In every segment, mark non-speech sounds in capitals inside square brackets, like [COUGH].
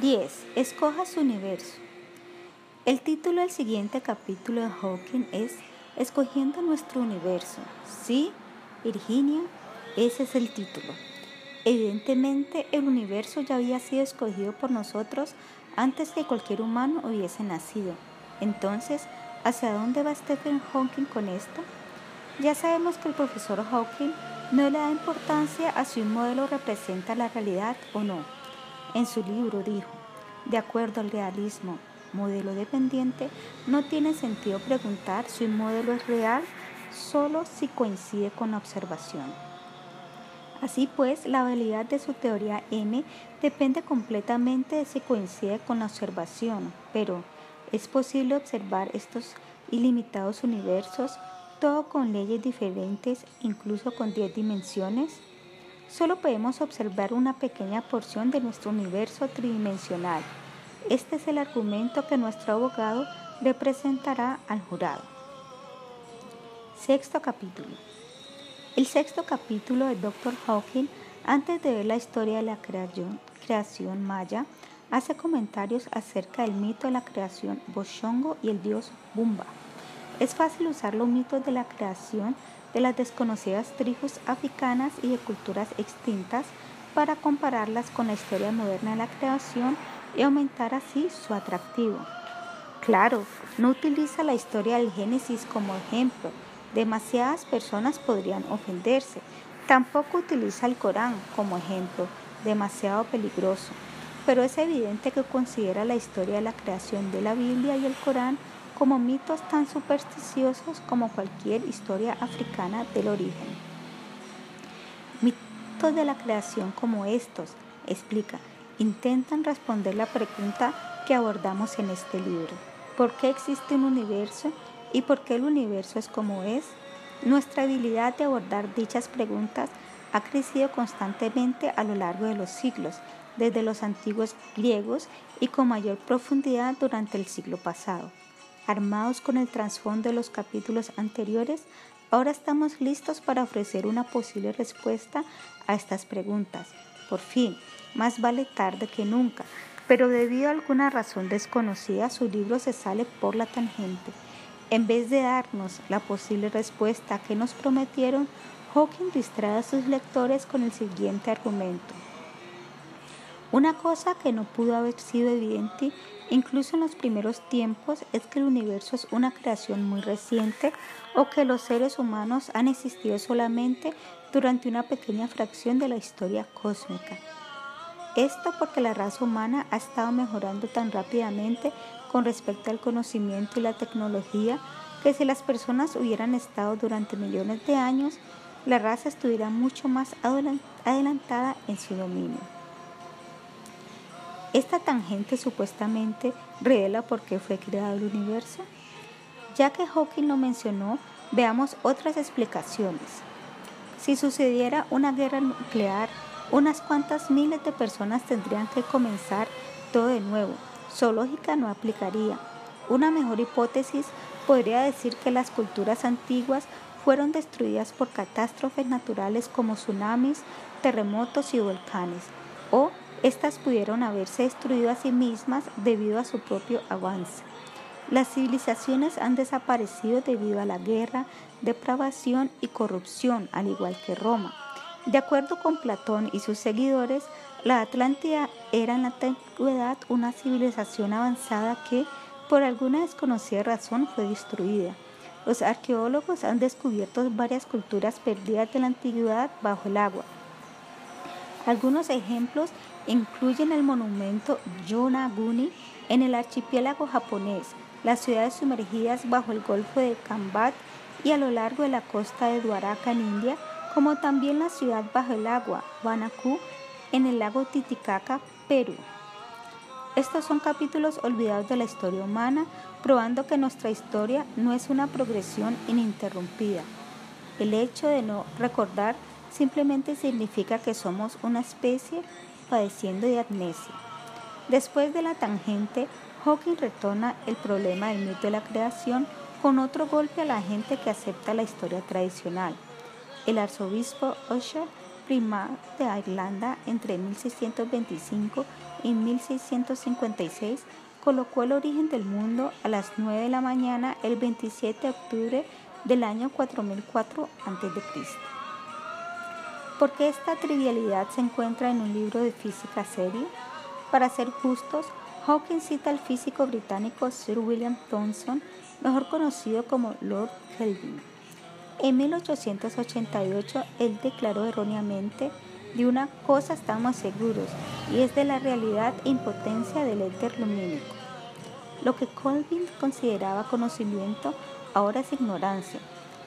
10. Escoja su universo. El título del siguiente capítulo de Hawking es Escogiendo nuestro universo. Sí, Virginia, ese es el título. Evidentemente, el universo ya había sido escogido por nosotros antes que cualquier humano hubiese nacido. Entonces, ¿hacia dónde va Stephen Hawking con esto? Ya sabemos que el profesor Hawking no le da importancia a si un modelo representa la realidad o no en su libro dijo, de acuerdo al realismo modelo dependiente, no tiene sentido preguntar si un modelo es real solo si coincide con la observación. Así pues, la validad de su teoría M depende completamente de si coincide con la observación, pero ¿es posible observar estos ilimitados universos, todo con leyes diferentes, incluso con 10 dimensiones? Solo podemos observar una pequeña porción de nuestro universo tridimensional. Este es el argumento que nuestro abogado le presentará al jurado. Sexto capítulo. El sexto capítulo de Dr. Hawking, antes de ver la historia de la creación, maya, hace comentarios acerca del mito de la creación Boshongo y el dios Bumba. Es fácil usar los mitos de la creación de las desconocidas tribus africanas y de culturas extintas para compararlas con la historia moderna de la creación y aumentar así su atractivo. Claro, no utiliza la historia del Génesis como ejemplo, demasiadas personas podrían ofenderse. Tampoco utiliza el Corán como ejemplo, demasiado peligroso. Pero es evidente que considera la historia de la creación de la Biblia y el Corán como mitos tan supersticiosos como cualquier historia africana del origen. Mitos de la creación como estos, explica, intentan responder la pregunta que abordamos en este libro. ¿Por qué existe un universo y por qué el universo es como es? Nuestra habilidad de abordar dichas preguntas ha crecido constantemente a lo largo de los siglos, desde los antiguos griegos y con mayor profundidad durante el siglo pasado. Armados con el trasfondo de los capítulos anteriores, ahora estamos listos para ofrecer una posible respuesta a estas preguntas. Por fin, más vale tarde que nunca, pero debido a alguna razón desconocida, su libro se sale por la tangente. En vez de darnos la posible respuesta que nos prometieron, Hawking distrae a sus lectores con el siguiente argumento. Una cosa que no pudo haber sido evidente incluso en los primeros tiempos es que el universo es una creación muy reciente o que los seres humanos han existido solamente durante una pequeña fracción de la historia cósmica. Esto porque la raza humana ha estado mejorando tan rápidamente con respecto al conocimiento y la tecnología que si las personas hubieran estado durante millones de años, la raza estuviera mucho más adelantada en su dominio. Esta tangente supuestamente revela por qué fue creado el universo. Ya que Hawking lo mencionó, veamos otras explicaciones. Si sucediera una guerra nuclear, unas cuantas miles de personas tendrían que comenzar todo de nuevo. Su lógica no aplicaría. Una mejor hipótesis podría decir que las culturas antiguas fueron destruidas por catástrofes naturales como tsunamis, terremotos y volcanes, o estas pudieron haberse destruido a sí mismas debido a su propio avance. Las civilizaciones han desaparecido debido a la guerra, depravación y corrupción, al igual que Roma. De acuerdo con Platón y sus seguidores, la Atlántida era en la antigüedad una civilización avanzada que, por alguna desconocida razón, fue destruida. Los arqueólogos han descubierto varias culturas perdidas de la antigüedad bajo el agua. Algunos ejemplos incluyen el monumento Yonaguni en el archipiélago japonés, las ciudades sumergidas bajo el Golfo de Kambat y a lo largo de la costa de Dwaraka en India, como también la ciudad bajo el agua, Banaku, en el lago Titicaca, Perú. Estos son capítulos olvidados de la historia humana, probando que nuestra historia no es una progresión ininterrumpida. El hecho de no recordar simplemente significa que somos una especie padeciendo de amnesia. Después de la tangente, Hawking retona el problema del mito de la creación con otro golpe a la gente que acepta la historia tradicional. El arzobispo Usher primar de Irlanda entre 1625 y 1656, colocó el origen del mundo a las 9 de la mañana el 27 de octubre del año 4004 a.C. ¿Por qué esta trivialidad se encuentra en un libro de física serio? Para ser justos, Hawking cita al físico británico Sir William Thomson, mejor conocido como Lord Kelvin. En 1888 él declaró erróneamente de una cosa estamos seguros y es de la realidad e impotencia del éter lumínico. Lo que Kelvin consideraba conocimiento ahora es ignorancia.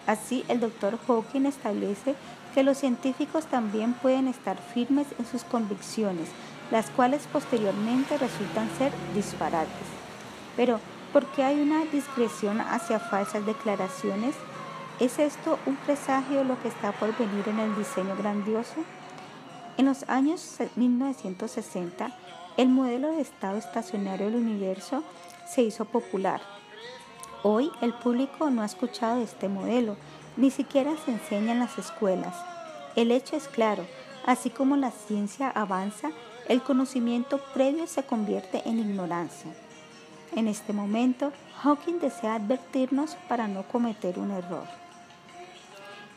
Así el doctor Hawking establece que los científicos también pueden estar firmes en sus convicciones, las cuales posteriormente resultan ser disparates. Pero, ¿por qué hay una discreción hacia falsas declaraciones? ¿Es esto un presagio de lo que está por venir en el diseño grandioso? En los años 1960, el modelo de estado estacionario del universo se hizo popular. Hoy el público no ha escuchado este modelo, ni siquiera se enseña en las escuelas. El hecho es claro, así como la ciencia avanza, el conocimiento previo se convierte en ignorancia. En este momento, Hawking desea advertirnos para no cometer un error.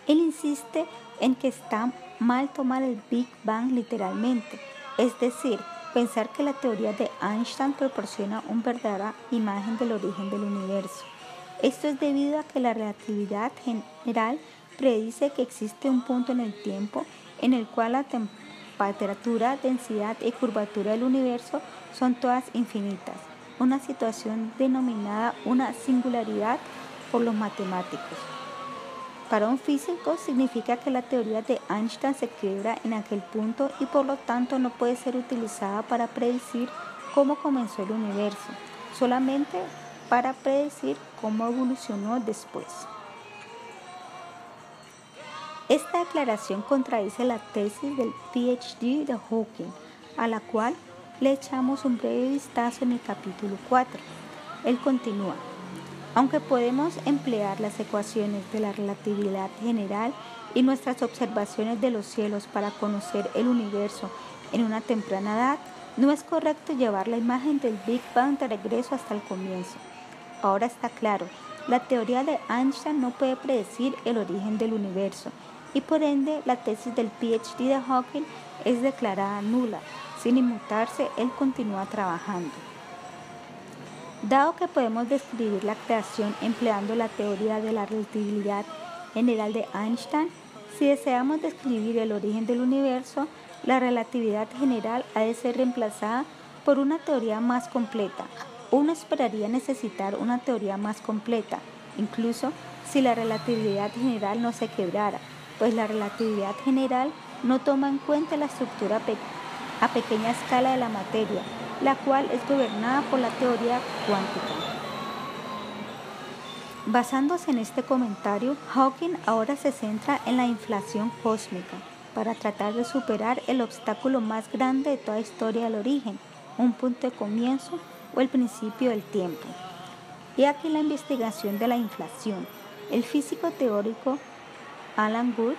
Él insiste en que está mal tomar el Big Bang literalmente, es decir, pensar que la teoría de Einstein proporciona una verdadera imagen del origen del universo. Esto es debido a que la relatividad general predice que existe un punto en el tiempo en el cual la temperatura, densidad y curvatura del universo son todas infinitas, una situación denominada una singularidad por los matemáticos. Para un físico significa que la teoría de Einstein se quiebra en aquel punto y por lo tanto no puede ser utilizada para predecir cómo comenzó el universo, solamente para predecir cómo evolucionó después. Esta declaración contradice la tesis del PhD de Hawking, a la cual le echamos un breve vistazo en el capítulo 4. Él continúa, aunque podemos emplear las ecuaciones de la relatividad general y nuestras observaciones de los cielos para conocer el universo en una temprana edad, no es correcto llevar la imagen del Big Bang de regreso hasta el comienzo. Ahora está claro, la teoría de Einstein no puede predecir el origen del universo y por ende la tesis del PhD de Hawking es declarada nula. Sin inmutarse, él continúa trabajando. Dado que podemos describir la creación empleando la teoría de la relatividad general de Einstein, si deseamos describir el origen del universo, la relatividad general ha de ser reemplazada por una teoría más completa. Uno esperaría necesitar una teoría más completa, incluso si la relatividad general no se quebrara, pues la relatividad general no toma en cuenta la estructura a pequeña escala de la materia, la cual es gobernada por la teoría cuántica. Basándose en este comentario, Hawking ahora se centra en la inflación cósmica para tratar de superar el obstáculo más grande de toda historia del origen, un punto de comienzo o el principio del tiempo. Y aquí la investigación de la inflación. El físico teórico Alan Wood,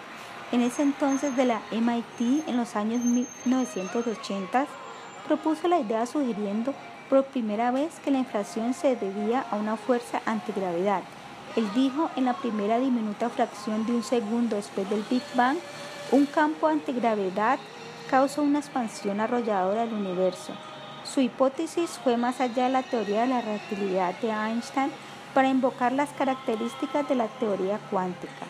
en ese entonces de la MIT en los años 1980, propuso la idea sugiriendo por primera vez que la inflación se debía a una fuerza antigravedad. Él dijo en la primera diminuta fracción de un segundo después del Big Bang, un campo antigravedad causa una expansión arrolladora del universo. Su hipótesis fue más allá de la teoría de la relatividad de Einstein para invocar las características de la teoría cuántica.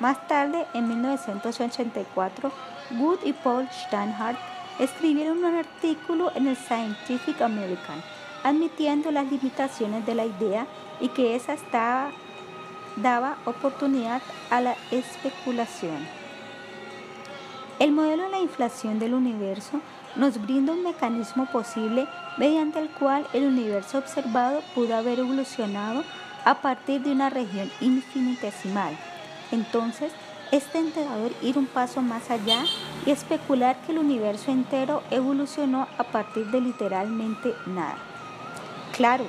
Más tarde, en 1984, Wood y Paul Steinhardt escribieron un artículo en el Scientific American admitiendo las limitaciones de la idea y que esa daba oportunidad a la especulación. El modelo de la inflación del universo nos brinda un mecanismo posible mediante el cual el universo observado pudo haber evolucionado a partir de una región infinitesimal entonces, es tentador ir un paso más allá y especular que el universo entero evolucionó a partir de literalmente nada. Claro,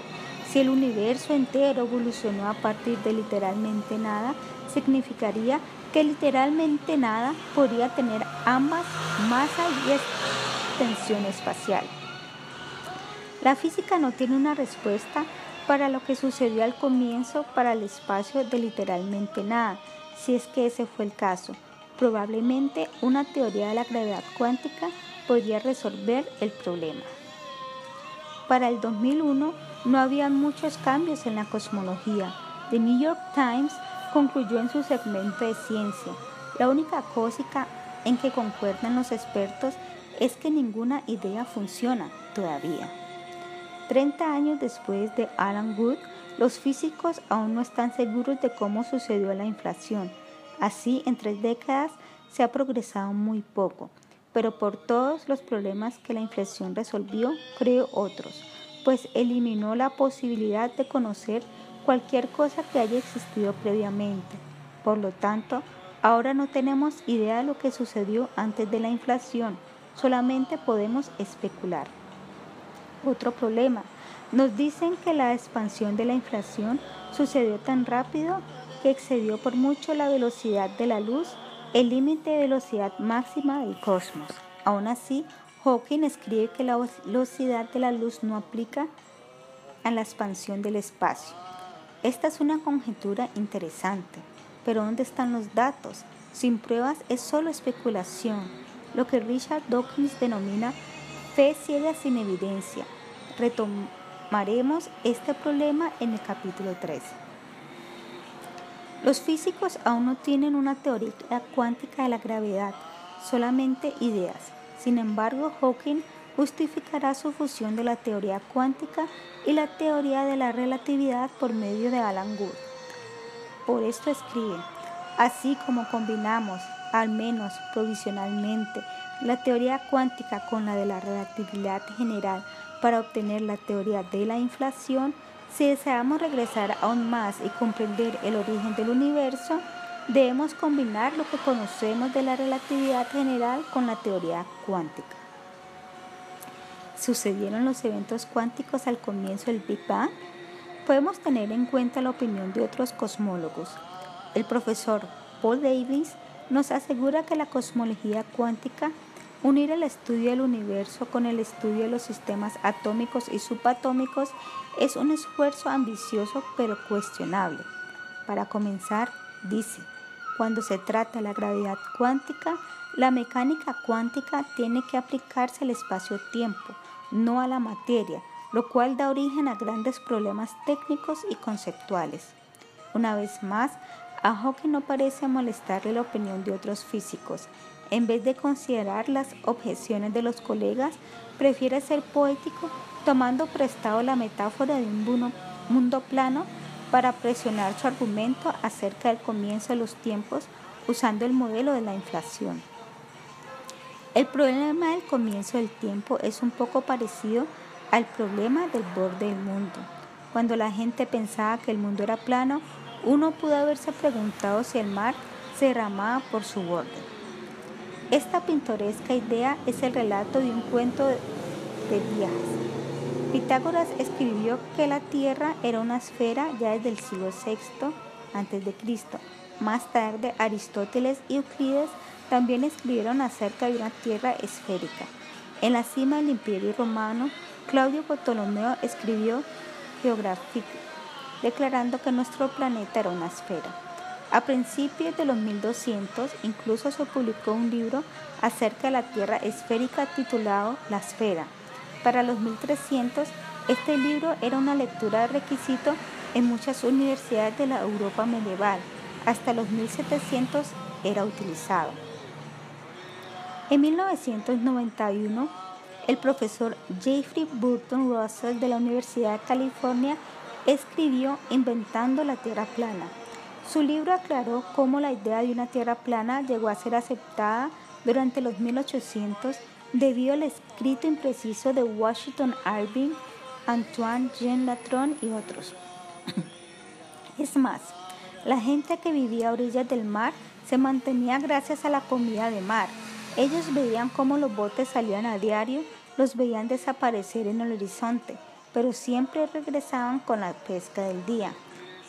si el universo entero evolucionó a partir de literalmente nada, significaría que literalmente nada podría tener ambas masa y extensión espacial. La física no tiene una respuesta para lo que sucedió al comienzo para el espacio de literalmente nada, si es que ese fue el caso. Probablemente una teoría de la gravedad cuántica podría resolver el problema. Para el 2001 no había muchos cambios en la cosmología. The New York Times concluyó en su segmento de ciencia, la única cosa en que concuerdan los expertos es que ninguna idea funciona todavía. Treinta años después de Alan Wood, los físicos aún no están seguros de cómo sucedió la inflación. Así, en tres décadas se ha progresado muy poco, pero por todos los problemas que la inflación resolvió, creo otros, pues eliminó la posibilidad de conocer cualquier cosa que haya existido previamente. Por lo tanto, ahora no tenemos idea de lo que sucedió antes de la inflación, solamente podemos especular. Otro problema. Nos dicen que la expansión de la inflación sucedió tan rápido que excedió por mucho la velocidad de la luz, el límite de velocidad máxima del cosmos. Aún así, Hawking escribe que la velocidad de la luz no aplica a la expansión del espacio. Esta es una conjetura interesante, pero ¿dónde están los datos? Sin pruebas es solo especulación, lo que Richard Dawkins denomina Fe ciega sin evidencia. Retomaremos este problema en el capítulo 13. Los físicos aún no tienen una teoría cuántica de la gravedad, solamente ideas. Sin embargo, Hawking justificará su fusión de la teoría cuántica y la teoría de la relatividad por medio de Alan Wood. Por esto escribe, así como combinamos, al menos provisionalmente, la teoría cuántica con la de la relatividad general para obtener la teoría de la inflación, si deseamos regresar aún más y comprender el origen del universo, debemos combinar lo que conocemos de la relatividad general con la teoría cuántica. ¿Sucedieron los eventos cuánticos al comienzo del Big Bang? Podemos tener en cuenta la opinión de otros cosmólogos. El profesor Paul Davis nos asegura que la cosmología cuántica Unir el estudio del universo con el estudio de los sistemas atómicos y subatómicos es un esfuerzo ambicioso pero cuestionable. Para comenzar, dice, cuando se trata de la gravedad cuántica, la mecánica cuántica tiene que aplicarse al espacio-tiempo, no a la materia, lo cual da origen a grandes problemas técnicos y conceptuales. Una vez más, a Hawking no parece molestarle la opinión de otros físicos. En vez de considerar las objeciones de los colegas, prefiere ser poético tomando prestado la metáfora de un mundo plano para presionar su argumento acerca del comienzo de los tiempos usando el modelo de la inflación. El problema del comienzo del tiempo es un poco parecido al problema del borde del mundo. Cuando la gente pensaba que el mundo era plano, uno pudo haberse preguntado si el mar se derramaba por su borde. Esta pintoresca idea es el relato de un cuento de viajes. Pitágoras escribió que la Tierra era una esfera ya desde el siglo VI a.C. Más tarde, Aristóteles y Euclides también escribieron acerca de una Tierra esférica. En la cima del Imperio Romano, Claudio Ptolomeo escribió Geographic, declarando que nuestro planeta era una esfera. A principios de los 1200 incluso se publicó un libro acerca de la Tierra esférica titulado La Esfera. Para los 1300 este libro era una lectura de requisito en muchas universidades de la Europa medieval. Hasta los 1700 era utilizado. En 1991, el profesor Jeffrey Burton Russell de la Universidad de California escribió Inventando la Tierra Plana su libro aclaró cómo la idea de una tierra plana llegó a ser aceptada durante los 1800 debido al escrito impreciso de Washington Irving, Antoine Jean Latron y otros. [CLEARS THROAT] es más, la gente que vivía a orillas del mar se mantenía gracias a la comida de mar. Ellos veían cómo los botes salían a diario, los veían desaparecer en el horizonte, pero siempre regresaban con la pesca del día.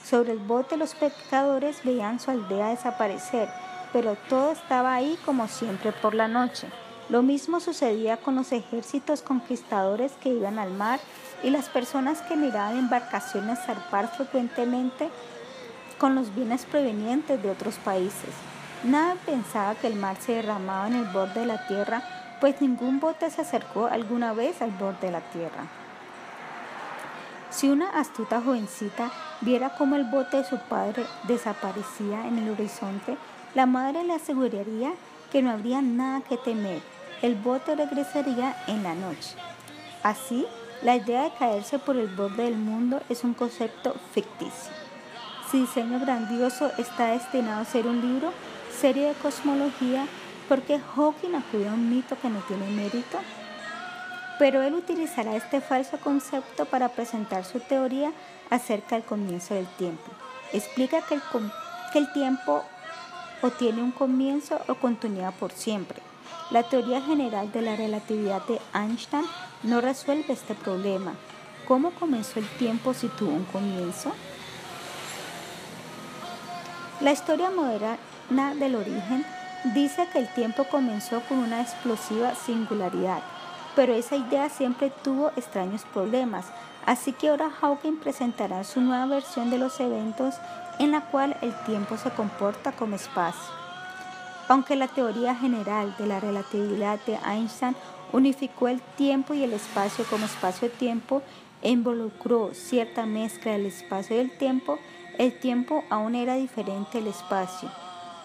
Sobre el bote los pescadores veían su aldea desaparecer, pero todo estaba ahí como siempre por la noche. Lo mismo sucedía con los ejércitos conquistadores que iban al mar y las personas que miraban embarcaciones zarpar frecuentemente con los bienes provenientes de otros países. Nada pensaba que el mar se derramaba en el borde de la tierra, pues ningún bote se acercó alguna vez al borde de la tierra. Si una astuta jovencita viera cómo el bote de su padre desaparecía en el horizonte, la madre le aseguraría que no habría nada que temer. El bote regresaría en la noche. Así, la idea de caerse por el borde del mundo es un concepto ficticio. Si diseño grandioso está destinado a ser un libro, serie de cosmología, porque Hawking acudió a un mito que no tiene mérito? Pero él utilizará este falso concepto para presentar su teoría acerca del comienzo del tiempo. Explica que el, que el tiempo o tiene un comienzo o continuidad por siempre. La teoría general de la relatividad de Einstein no resuelve este problema. ¿Cómo comenzó el tiempo si tuvo un comienzo? La historia moderna del origen dice que el tiempo comenzó con una explosiva singularidad, pero esa idea siempre tuvo extraños problemas, así que ahora Hawking presentará su nueva versión de los eventos en la cual el tiempo se comporta como espacio. Aunque la teoría general de la relatividad de Einstein unificó el tiempo y el espacio como espacio-tiempo e involucró cierta mezcla del espacio y el tiempo, el tiempo aún era diferente del espacio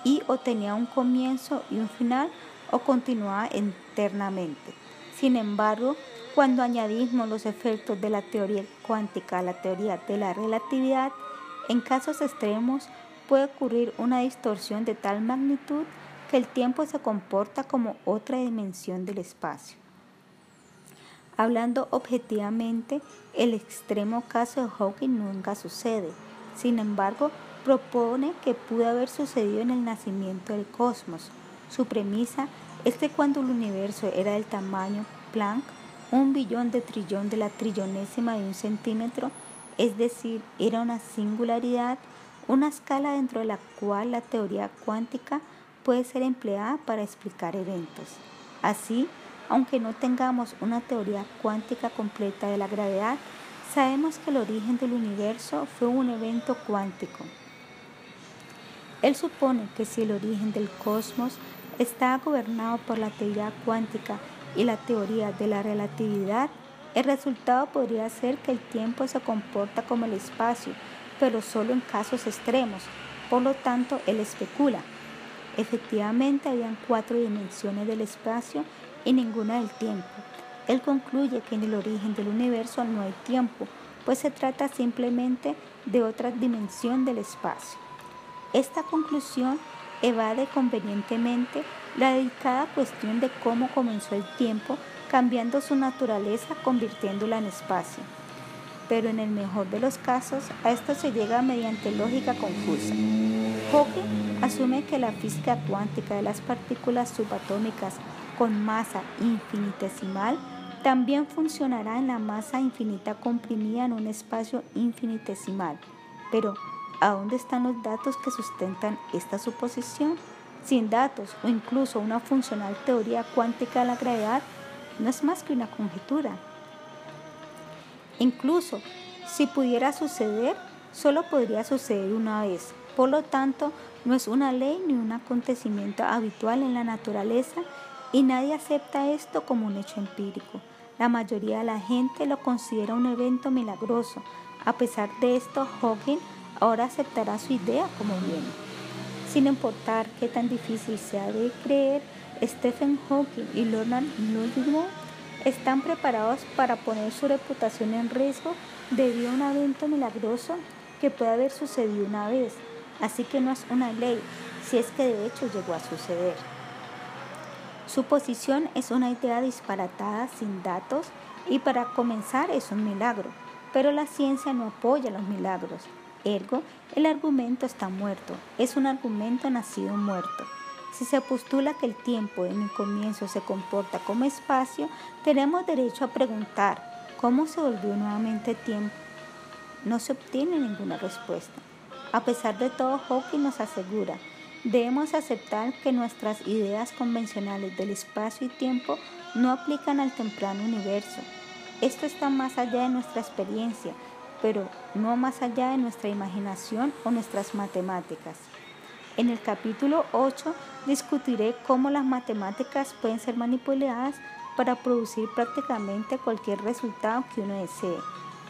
y o tenía un comienzo y un final o continuaba eternamente. Sin embargo, cuando añadimos los efectos de la teoría cuántica a la teoría de la relatividad, en casos extremos puede ocurrir una distorsión de tal magnitud que el tiempo se comporta como otra dimensión del espacio. Hablando objetivamente, el extremo caso de Hawking nunca sucede. Sin embargo, propone que pudo haber sucedido en el nacimiento del cosmos. Su premisa es que cuando el universo era del tamaño Planck, un billón de trillón de la trillonésima de un centímetro, es decir, era una singularidad, una escala dentro de la cual la teoría cuántica puede ser empleada para explicar eventos. Así, aunque no tengamos una teoría cuántica completa de la gravedad, sabemos que el origen del universo fue un evento cuántico. Él supone que si el origen del cosmos está gobernado por la teoría cuántica y la teoría de la relatividad, el resultado podría ser que el tiempo se comporta como el espacio, pero solo en casos extremos. Por lo tanto, él especula. Efectivamente, habían cuatro dimensiones del espacio y ninguna del tiempo. Él concluye que en el origen del universo no hay tiempo, pues se trata simplemente de otra dimensión del espacio. Esta conclusión evade convenientemente la delicada cuestión de cómo comenzó el tiempo, cambiando su naturaleza, convirtiéndola en espacio. Pero en el mejor de los casos, a esto se llega mediante lógica confusa. Hawking asume que la física cuántica de las partículas subatómicas con masa infinitesimal también funcionará en la masa infinita comprimida en un espacio infinitesimal. Pero, ¿A dónde están los datos que sustentan esta suposición? Sin datos o incluso una funcional teoría cuántica de la gravedad, no es más que una conjetura. Incluso si pudiera suceder, solo podría suceder una vez. Por lo tanto, no es una ley ni un acontecimiento habitual en la naturaleza y nadie acepta esto como un hecho empírico. La mayoría de la gente lo considera un evento milagroso. A pesar de esto, Hawking ahora aceptará su idea como bien. Sin importar qué tan difícil sea de creer, Stephen Hawking y Leonard Newton están preparados para poner su reputación en riesgo debido a un evento milagroso que puede haber sucedido una vez, así que no es una ley, si es que de hecho llegó a suceder. Su posición es una idea disparatada sin datos y para comenzar es un milagro, pero la ciencia no apoya los milagros. Ergo, el argumento está muerto, es un argumento nacido muerto. Si se postula que el tiempo en el comienzo se comporta como espacio, tenemos derecho a preguntar cómo se volvió nuevamente tiempo. No se obtiene ninguna respuesta. A pesar de todo, Hawking nos asegura, debemos aceptar que nuestras ideas convencionales del espacio y tiempo no aplican al temprano universo. Esto está más allá de nuestra experiencia, pero no más allá de nuestra imaginación o nuestras matemáticas. En el capítulo 8 discutiré cómo las matemáticas pueden ser manipuladas para producir prácticamente cualquier resultado que uno desee.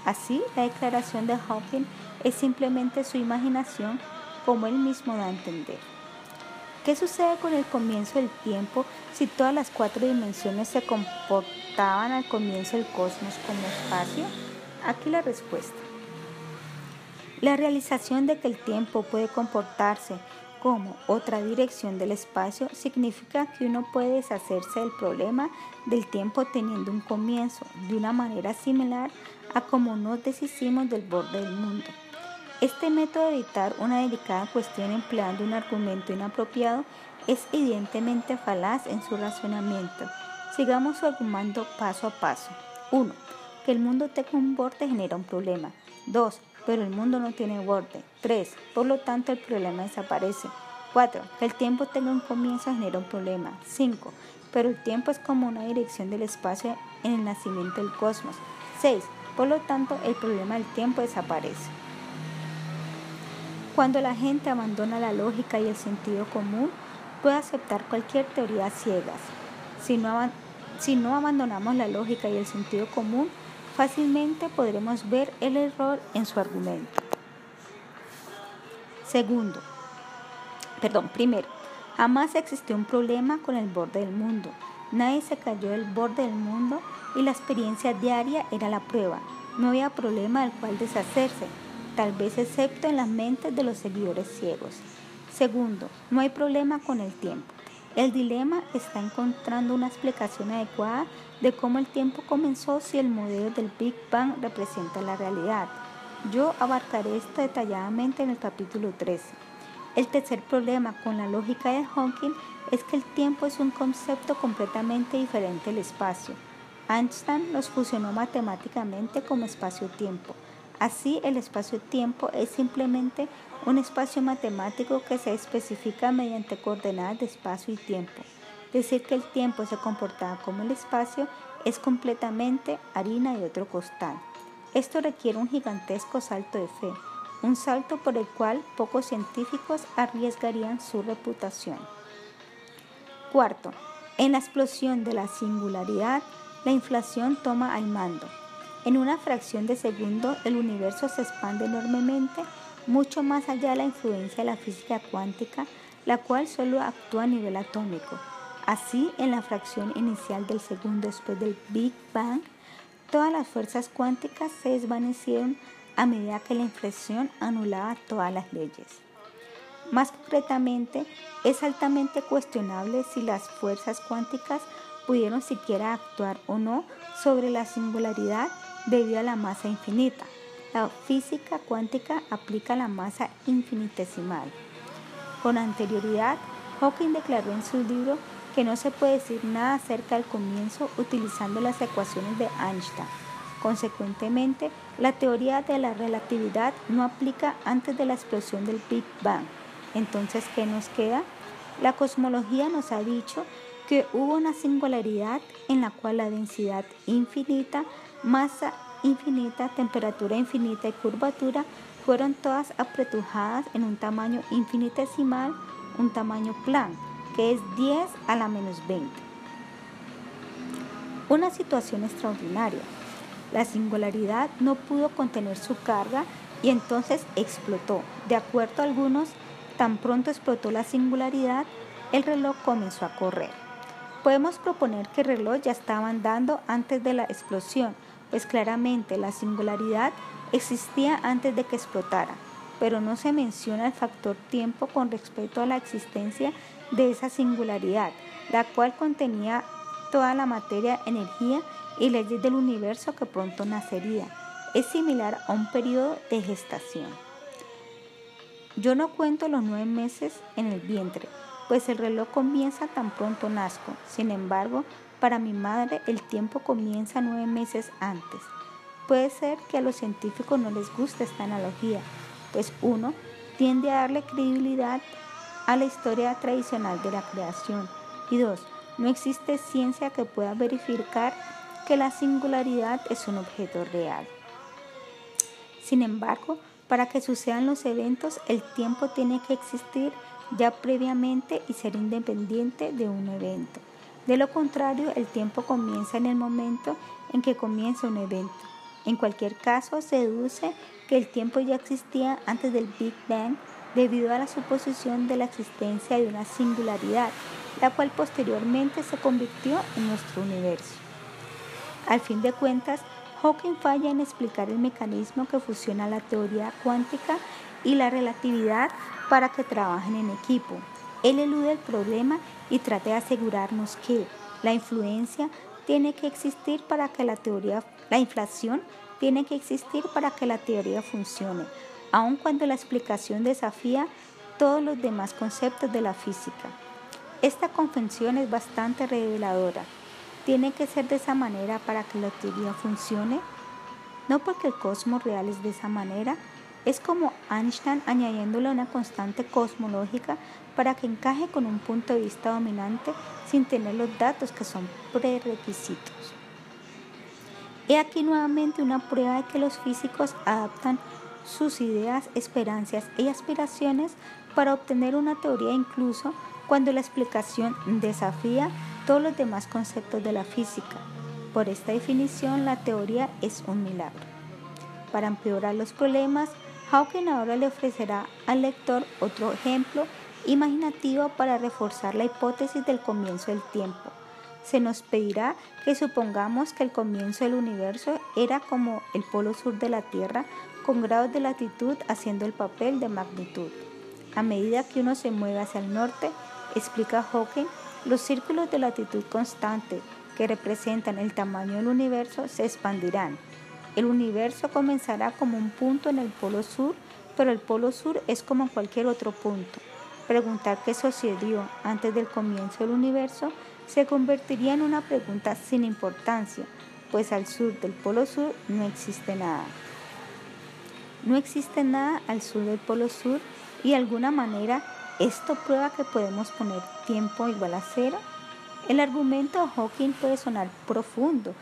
Así, la declaración de Hawking es simplemente su imaginación, como él mismo da a entender. ¿Qué sucede con el comienzo del tiempo si todas las cuatro dimensiones se comportaban al comienzo del cosmos como espacio? Aquí la respuesta. La realización de que el tiempo puede comportarse como otra dirección del espacio significa que uno puede deshacerse del problema del tiempo teniendo un comienzo de una manera similar a como nos deshicimos del borde del mundo. Este método de evitar una delicada cuestión empleando un argumento inapropiado es evidentemente falaz en su razonamiento. Sigamos su argumento paso a paso. 1. Que el mundo tenga un borde genera un problema. 2. Pero el mundo no tiene borde. 3. Por lo tanto, el problema desaparece. 4. Que el tiempo tenga un comienzo genera un problema. 5. Pero el tiempo es como una dirección del espacio en el nacimiento del cosmos. 6. Por lo tanto, el problema del tiempo desaparece. Cuando la gente abandona la lógica y el sentido común, puede aceptar cualquier teoría ciegas. Si no, si no abandonamos la lógica y el sentido común, fácilmente podremos ver el error en su argumento. Segundo, perdón, primero, jamás existió un problema con el borde del mundo. Nadie se cayó del borde del mundo y la experiencia diaria era la prueba. No había problema del cual deshacerse tal vez excepto en las mentes de los seguidores ciegos. Segundo, no hay problema con el tiempo. El dilema está encontrando una explicación adecuada de cómo el tiempo comenzó si el modelo del Big Bang representa la realidad. Yo abarcaré esto detalladamente en el capítulo 13. El tercer problema con la lógica de Hawking es que el tiempo es un concepto completamente diferente del espacio. Einstein los fusionó matemáticamente como espacio-tiempo. Así, el espacio-tiempo es simplemente un espacio matemático que se especifica mediante coordenadas de espacio y tiempo. Decir que el tiempo se comportaba como el espacio es completamente harina y otro costal. Esto requiere un gigantesco salto de fe, un salto por el cual pocos científicos arriesgarían su reputación. Cuarto, en la explosión de la singularidad, la inflación toma al mando. En una fracción de segundo el universo se expande enormemente, mucho más allá de la influencia de la física cuántica, la cual solo actúa a nivel atómico. Así, en la fracción inicial del segundo después del Big Bang, todas las fuerzas cuánticas se desvanecieron a medida que la inflexión anulaba todas las leyes. Más concretamente, es altamente cuestionable si las fuerzas cuánticas pudieron siquiera actuar o no sobre la singularidad debido a la masa infinita. La física cuántica aplica la masa infinitesimal. Con anterioridad, Hawking declaró en su libro que no se puede decir nada acerca del comienzo utilizando las ecuaciones de Einstein. Consecuentemente, la teoría de la relatividad no aplica antes de la explosión del Big Bang. Entonces, ¿qué nos queda? La cosmología nos ha dicho que hubo una singularidad en la cual la densidad infinita masa infinita, temperatura infinita y curvatura fueron todas apretujadas en un tamaño infinitesimal, un tamaño plan, que es 10 a la menos 20. Una situación extraordinaria. La singularidad no pudo contener su carga y entonces explotó. De acuerdo a algunos, tan pronto explotó la singularidad, el reloj comenzó a correr. Podemos proponer que el reloj ya estaba andando antes de la explosión, pues claramente la singularidad existía antes de que explotara, pero no se menciona el factor tiempo con respecto a la existencia de esa singularidad, la cual contenía toda la materia, energía y leyes del universo que pronto nacería. Es similar a un periodo de gestación. Yo no cuento los nueve meses en el vientre, pues el reloj comienza tan pronto nazco. Sin embargo, para mi madre el tiempo comienza nueve meses antes. Puede ser que a los científicos no les guste esta analogía, pues uno tiende a darle credibilidad a la historia tradicional de la creación. Y dos, no existe ciencia que pueda verificar que la singularidad es un objeto real. Sin embargo, para que sucedan los eventos, el tiempo tiene que existir ya previamente y ser independiente de un evento. De lo contrario, el tiempo comienza en el momento en que comienza un evento. En cualquier caso, se deduce que el tiempo ya existía antes del Big Bang debido a la suposición de la existencia de una singularidad, la cual posteriormente se convirtió en nuestro universo. Al fin de cuentas, Hawking falla en explicar el mecanismo que fusiona la teoría cuántica y la relatividad para que trabajen en equipo. Él elude el problema y trata de asegurarnos que la influencia tiene que existir para que la teoría, la inflación tiene que existir para que la teoría funcione, aun cuando la explicación desafía todos los demás conceptos de la física. Esta convención es bastante reveladora. ¿Tiene que ser de esa manera para que la teoría funcione? No porque el cosmos real es de esa manera, es como Einstein añadiéndole una constante cosmológica para que encaje con un punto de vista dominante sin tener los datos que son prerequisitos. He aquí nuevamente una prueba de que los físicos adaptan sus ideas, esperanzas y aspiraciones para obtener una teoría incluso cuando la explicación desafía todos los demás conceptos de la física. Por esta definición, la teoría es un milagro. Para empeorar los problemas, Hawking ahora le ofrecerá al lector otro ejemplo imaginativo para reforzar la hipótesis del comienzo del tiempo. Se nos pedirá que supongamos que el comienzo del universo era como el polo sur de la Tierra con grados de latitud haciendo el papel de magnitud. A medida que uno se mueve hacia el norte, explica Hawking, los círculos de latitud constante que representan el tamaño del universo se expandirán. El universo comenzará como un punto en el polo sur, pero el polo sur es como cualquier otro punto. Preguntar qué sucedió antes del comienzo del universo se convertiría en una pregunta sin importancia, pues al sur del polo sur no existe nada. No existe nada al sur del polo sur y de alguna manera esto prueba que podemos poner tiempo igual a cero. El argumento de Hawking puede sonar profundo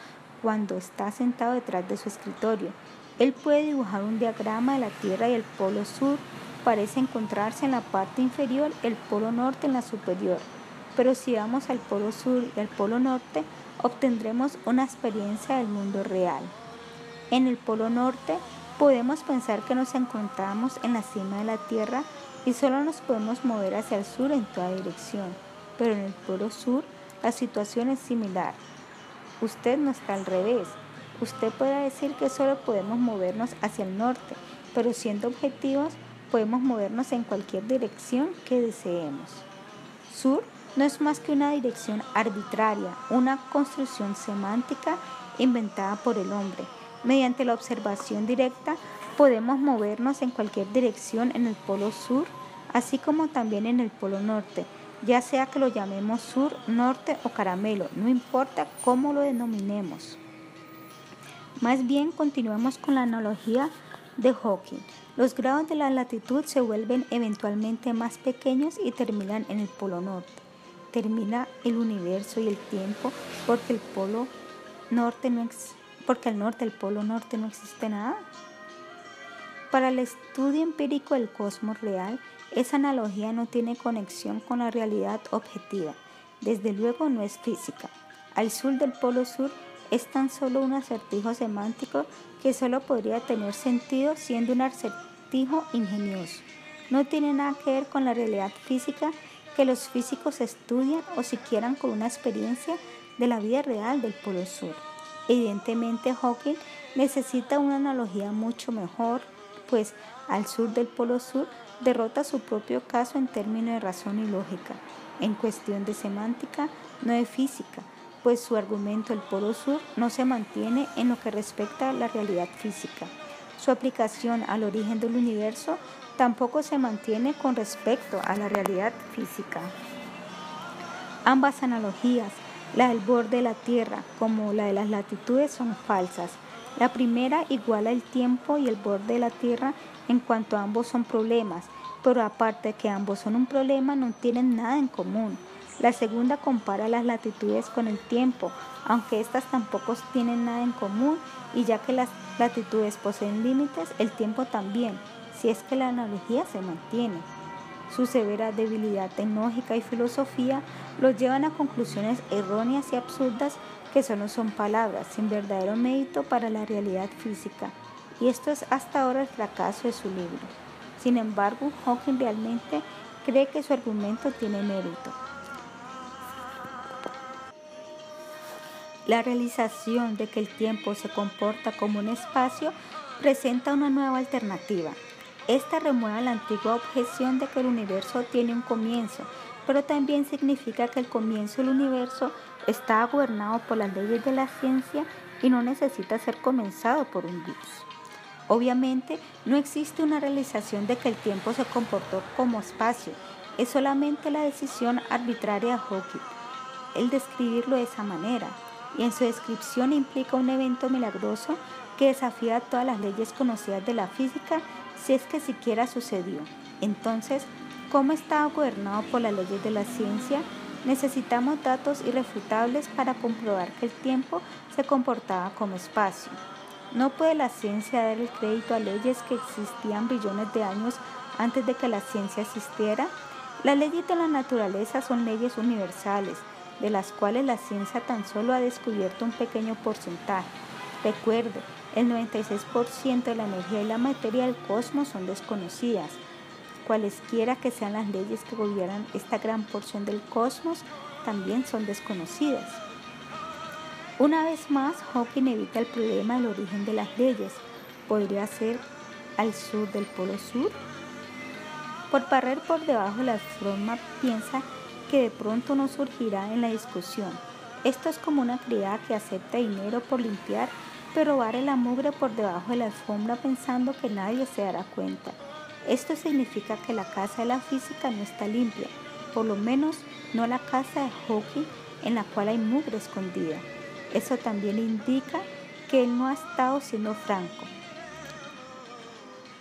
cuando está sentado detrás de su escritorio. Él puede dibujar un diagrama de la Tierra y el polo sur. Parece encontrarse en la parte inferior, el polo norte en la superior. Pero si vamos al polo sur y al polo norte, obtendremos una experiencia del mundo real. En el polo norte podemos pensar que nos encontramos en la cima de la Tierra y solo nos podemos mover hacia el sur en toda dirección. Pero en el polo sur la situación es similar. Usted no está al revés. Usted puede decir que solo podemos movernos hacia el norte, pero siendo objetivos podemos movernos en cualquier dirección que deseemos. Sur no es más que una dirección arbitraria, una construcción semántica inventada por el hombre. Mediante la observación directa podemos movernos en cualquier dirección en el polo sur, así como también en el polo norte, ya sea que lo llamemos sur, norte o caramelo, no importa cómo lo denominemos. Más bien continuemos con la analogía de Hawking. Los grados de la latitud se vuelven eventualmente más pequeños y terminan en el polo norte termina el universo y el tiempo porque el polo norte no porque al norte del polo norte no existe nada. Para el estudio empírico del cosmos real, esa analogía no tiene conexión con la realidad objetiva. Desde luego no es física. Al sur del polo sur es tan solo un acertijo semántico que solo podría tener sentido siendo un acertijo ingenioso. No tiene nada que ver con la realidad física que los físicos estudian o siquiera con una experiencia de la vida real del Polo Sur. Evidentemente Hawking necesita una analogía mucho mejor, pues al sur del Polo Sur derrota su propio caso en términos de razón y lógica. En cuestión de semántica, no de física, pues su argumento del Polo Sur no se mantiene en lo que respecta a la realidad física. Su aplicación al origen del universo tampoco se mantiene con respecto a la realidad física. Ambas analogías, la del borde de la Tierra como la de las latitudes, son falsas. La primera iguala el tiempo y el borde de la Tierra en cuanto ambos son problemas, pero aparte de que ambos son un problema, no tienen nada en común. La segunda compara las latitudes con el tiempo, aunque éstas tampoco tienen nada en común, y ya que las latitudes poseen límites, el tiempo también, si es que la analogía se mantiene. Su severa debilidad tecnológica y filosofía los llevan a conclusiones erróneas y absurdas que solo son palabras, sin verdadero mérito para la realidad física. Y esto es hasta ahora el fracaso de su libro. Sin embargo, Hawking realmente cree que su argumento tiene mérito. La realización de que el tiempo se comporta como un espacio presenta una nueva alternativa. Esta remueve la antigua objeción de que el universo tiene un comienzo, pero también significa que el comienzo del universo está gobernado por las leyes de la ciencia y no necesita ser comenzado por un Dios. Obviamente, no existe una realización de que el tiempo se comportó como espacio, es solamente la decisión arbitraria de Hawking el describirlo de esa manera, y en su descripción implica un evento milagroso que desafía todas las leyes conocidas de la física si es que siquiera sucedió. Entonces, ¿cómo estaba gobernado por las leyes de la ciencia? Necesitamos datos irrefutables para comprobar que el tiempo se comportaba como espacio. No puede la ciencia dar el crédito a leyes que existían billones de años antes de que la ciencia existiera. Las leyes de la naturaleza son leyes universales, de las cuales la ciencia tan solo ha descubierto un pequeño porcentaje. Recuerde, el 96% de la energía y la materia del cosmos son desconocidas. Cualesquiera que sean las leyes que gobiernan esta gran porción del cosmos, también son desconocidas. Una vez más, Hawking evita el problema del origen de las leyes. ¿Podría ser al sur del polo sur? Por barrer por debajo de la forma, piensa que de pronto no surgirá en la discusión. Esto es como una criada que acepta dinero por limpiar, pero barre la mugre por debajo de la alfombra pensando que nadie se dará cuenta. Esto significa que la casa de la física no está limpia, por lo menos no la casa de hockey en la cual hay mugre escondida. Eso también indica que él no ha estado siendo franco.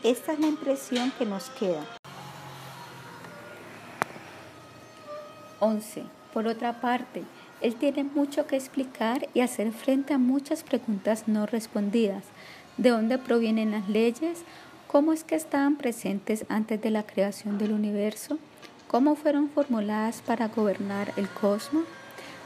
Esta es la impresión que nos queda. 11. Por otra parte, él tiene mucho que explicar y hacer frente a muchas preguntas no respondidas. ¿De dónde provienen las leyes? ¿Cómo es que estaban presentes antes de la creación del universo? ¿Cómo fueron formuladas para gobernar el cosmos?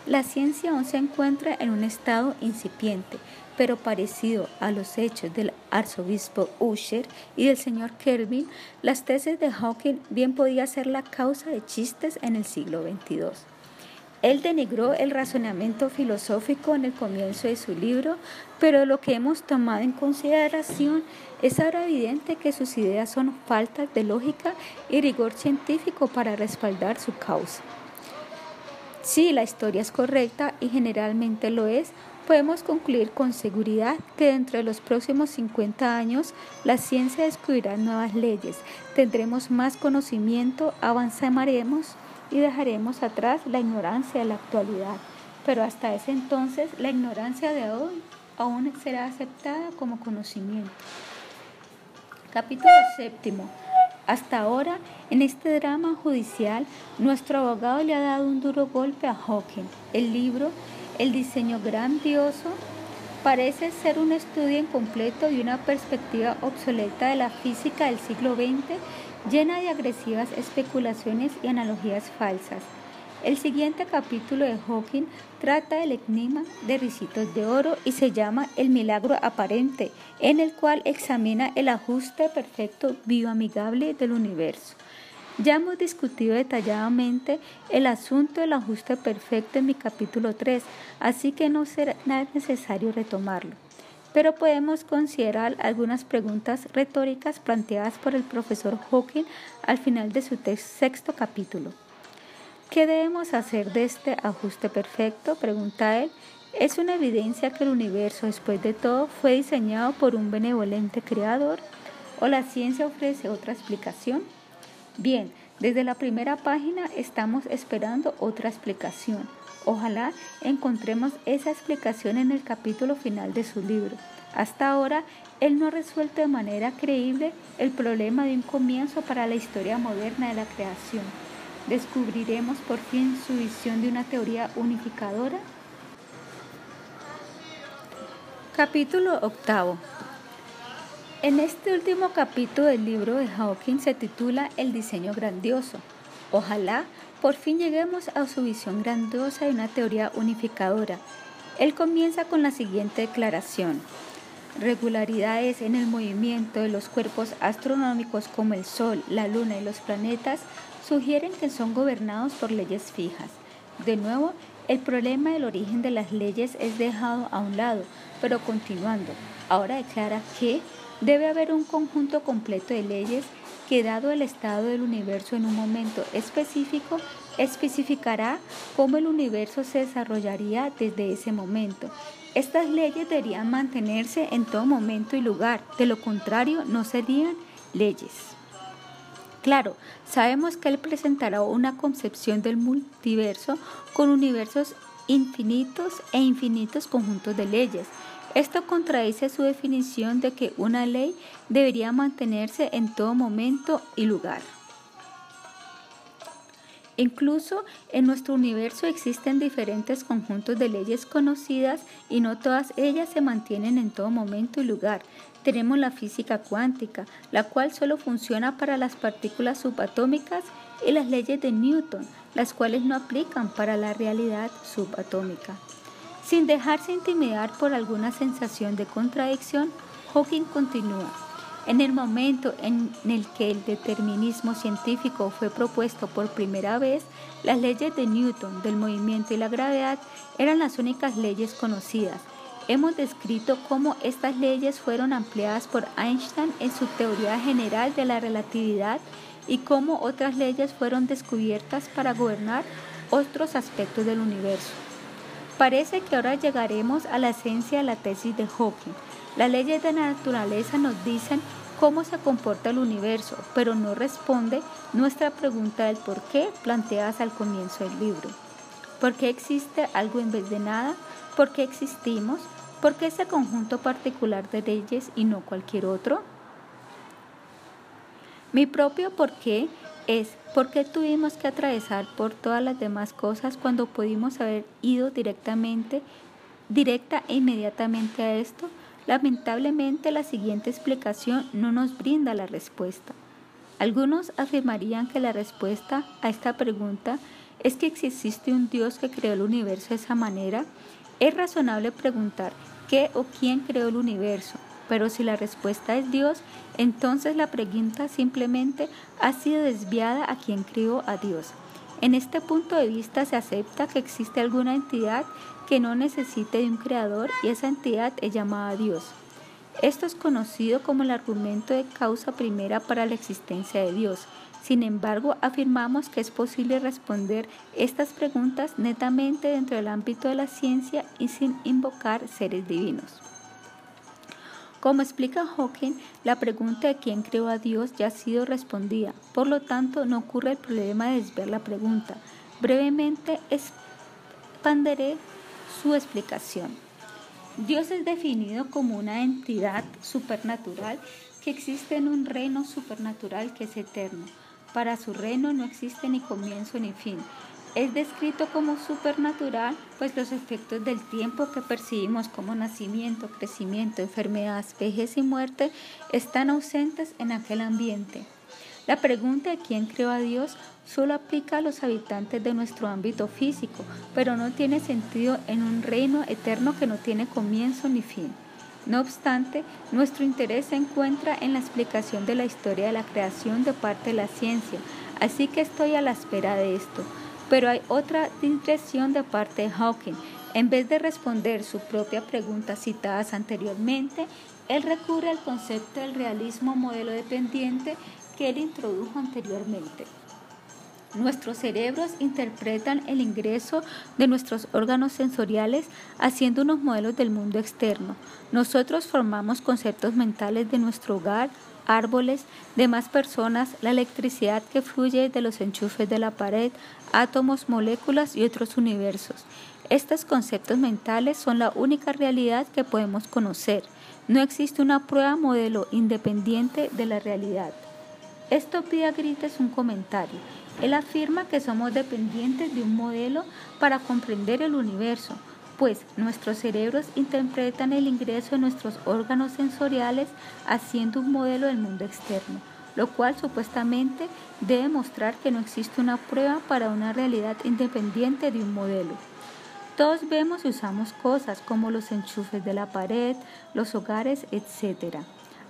La ciencia aún se encuentra en un estado incipiente, pero parecido a los hechos del arzobispo Usher y del señor Kelvin, las tesis de Hawking bien podía ser la causa de chistes en el siglo XXII. Él denigró el razonamiento filosófico en el comienzo de su libro, pero lo que hemos tomado en consideración es ahora evidente que sus ideas son faltas de lógica y rigor científico para respaldar su causa. Si la historia es correcta y generalmente lo es, podemos concluir con seguridad que dentro de los próximos 50 años la ciencia descubrirá nuevas leyes, tendremos más conocimiento, avanzaremos y dejaremos atrás la ignorancia de la actualidad. Pero hasta ese entonces la ignorancia de hoy aún será aceptada como conocimiento. Capítulo séptimo. Hasta ahora, en este drama judicial, nuestro abogado le ha dado un duro golpe a Hawking. El libro, el diseño grandioso, parece ser un estudio incompleto y una perspectiva obsoleta de la física del siglo XX, llena de agresivas especulaciones y analogías falsas. El siguiente capítulo de Hawking trata del enigma de risitos de oro y se llama El milagro aparente, en el cual examina el ajuste perfecto bioamigable del universo. Ya hemos discutido detalladamente el asunto del ajuste perfecto en mi capítulo 3, así que no será necesario retomarlo. Pero podemos considerar algunas preguntas retóricas planteadas por el profesor Hawking al final de su sexto capítulo. ¿Qué debemos hacer de este ajuste perfecto? Pregunta él. ¿Es una evidencia que el universo, después de todo, fue diseñado por un benevolente creador? ¿O la ciencia ofrece otra explicación? Bien, desde la primera página estamos esperando otra explicación. Ojalá encontremos esa explicación en el capítulo final de su libro. Hasta ahora, él no ha resuelto de manera creíble el problema de un comienzo para la historia moderna de la creación. ¿Descubriremos por fin su visión de una teoría unificadora? Capítulo octavo. En este último capítulo del libro de Hawking se titula El diseño grandioso. Ojalá por fin lleguemos a su visión grandiosa de una teoría unificadora. Él comienza con la siguiente declaración. Regularidades en el movimiento de los cuerpos astronómicos como el Sol, la Luna y los planetas sugieren que son gobernados por leyes fijas. De nuevo, el problema del origen de las leyes es dejado a un lado, pero continuando, ahora declara que debe haber un conjunto completo de leyes que dado el estado del universo en un momento específico, especificará cómo el universo se desarrollaría desde ese momento. Estas leyes deberían mantenerse en todo momento y lugar, de lo contrario no serían leyes. Claro, sabemos que él presentará una concepción del multiverso con universos infinitos e infinitos conjuntos de leyes, esto contradice su definición de que una ley debería mantenerse en todo momento y lugar. Incluso en nuestro universo existen diferentes conjuntos de leyes conocidas y no todas ellas se mantienen en todo momento y lugar. Tenemos la física cuántica, la cual solo funciona para las partículas subatómicas y las leyes de Newton, las cuales no aplican para la realidad subatómica. Sin dejarse intimidar por alguna sensación de contradicción, Hawking continúa. En el momento en el que el determinismo científico fue propuesto por primera vez, las leyes de Newton del movimiento y la gravedad eran las únicas leyes conocidas. Hemos descrito cómo estas leyes fueron ampliadas por Einstein en su teoría general de la relatividad y cómo otras leyes fueron descubiertas para gobernar otros aspectos del universo. Parece que ahora llegaremos a la esencia de la tesis de Hawking. Las leyes de la naturaleza nos dicen cómo se comporta el universo, pero no responde nuestra pregunta del por qué planteadas al comienzo del libro. ¿Por qué existe algo en vez de nada? ¿Por qué existimos? ¿Por qué ese conjunto particular de leyes y no cualquier otro? Mi propio por qué es ¿por qué tuvimos que atravesar por todas las demás cosas cuando pudimos haber ido directamente, directa e inmediatamente a esto? Lamentablemente la siguiente explicación no nos brinda la respuesta. Algunos afirmarían que la respuesta a esta pregunta es que existe un Dios que creó el universo de esa manera, es razonable preguntar qué o quién creó el universo, pero si la respuesta es Dios, entonces la pregunta simplemente ha sido desviada a quien crió a Dios. En este punto de vista se acepta que existe alguna entidad que no necesite de un creador y esa entidad es llamada Dios. Esto es conocido como el argumento de causa primera para la existencia de Dios. Sin embargo, afirmamos que es posible responder estas preguntas netamente dentro del ámbito de la ciencia y sin invocar seres divinos. Como explica Hawking, la pregunta de quién creó a Dios ya ha sido respondida, por lo tanto no ocurre el problema de desviar la pregunta. Brevemente expanderé su explicación. Dios es definido como una entidad supernatural que existe en un reino supernatural que es eterno. Para su reino no existe ni comienzo ni fin. Es descrito como supernatural, pues los efectos del tiempo que percibimos como nacimiento, crecimiento, enfermedad, vejez y muerte están ausentes en aquel ambiente. La pregunta de quién creó a Dios solo aplica a los habitantes de nuestro ámbito físico, pero no tiene sentido en un reino eterno que no tiene comienzo ni fin. No obstante, nuestro interés se encuentra en la explicación de la historia de la creación de parte de la ciencia, así que estoy a la espera de esto. Pero hay otra impresión de parte de Hawking. En vez de responder su propia pregunta citadas anteriormente, él recurre al concepto del realismo modelo dependiente que él introdujo anteriormente. Nuestros cerebros interpretan el ingreso de nuestros órganos sensoriales haciendo unos modelos del mundo externo. Nosotros formamos conceptos mentales de nuestro hogar, árboles, demás personas, la electricidad que fluye de los enchufes de la pared, átomos, moléculas y otros universos. Estos conceptos mentales son la única realidad que podemos conocer. No existe una prueba modelo independiente de la realidad. Esto pide grites un comentario. Él afirma que somos dependientes de un modelo para comprender el universo, pues nuestros cerebros interpretan el ingreso de nuestros órganos sensoriales haciendo un modelo del mundo externo, lo cual supuestamente debe mostrar que no existe una prueba para una realidad independiente de un modelo. Todos vemos y usamos cosas como los enchufes de la pared, los hogares, etc.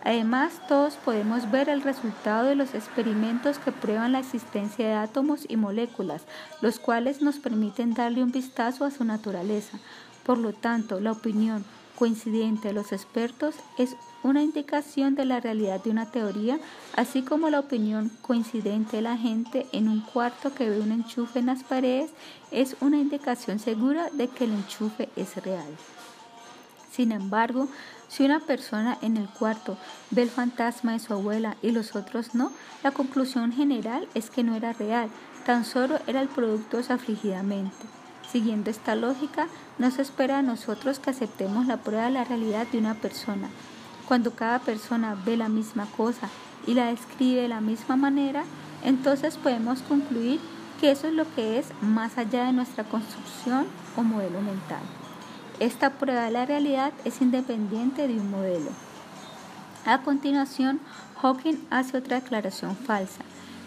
Además, todos podemos ver el resultado de los experimentos que prueban la existencia de átomos y moléculas, los cuales nos permiten darle un vistazo a su naturaleza, por lo tanto, la opinión coincidente de los expertos es una indicación de la realidad de una teoría, así como la opinión coincidente de la gente en un cuarto que ve un enchufe en las paredes es una indicación segura de que el enchufe es real. Sin embargo, si una persona en el cuarto ve el fantasma de su abuela y los otros no, la conclusión general es que no era real, tan solo era el producto afligidamente. Siguiendo esta lógica, no se espera a nosotros que aceptemos la prueba de la realidad de una persona. Cuando cada persona ve la misma cosa y la describe de la misma manera, entonces podemos concluir que eso es lo que es más allá de nuestra construcción o modelo mental. Esta prueba de la realidad es independiente de un modelo. A continuación, Hawking hace otra declaración falsa.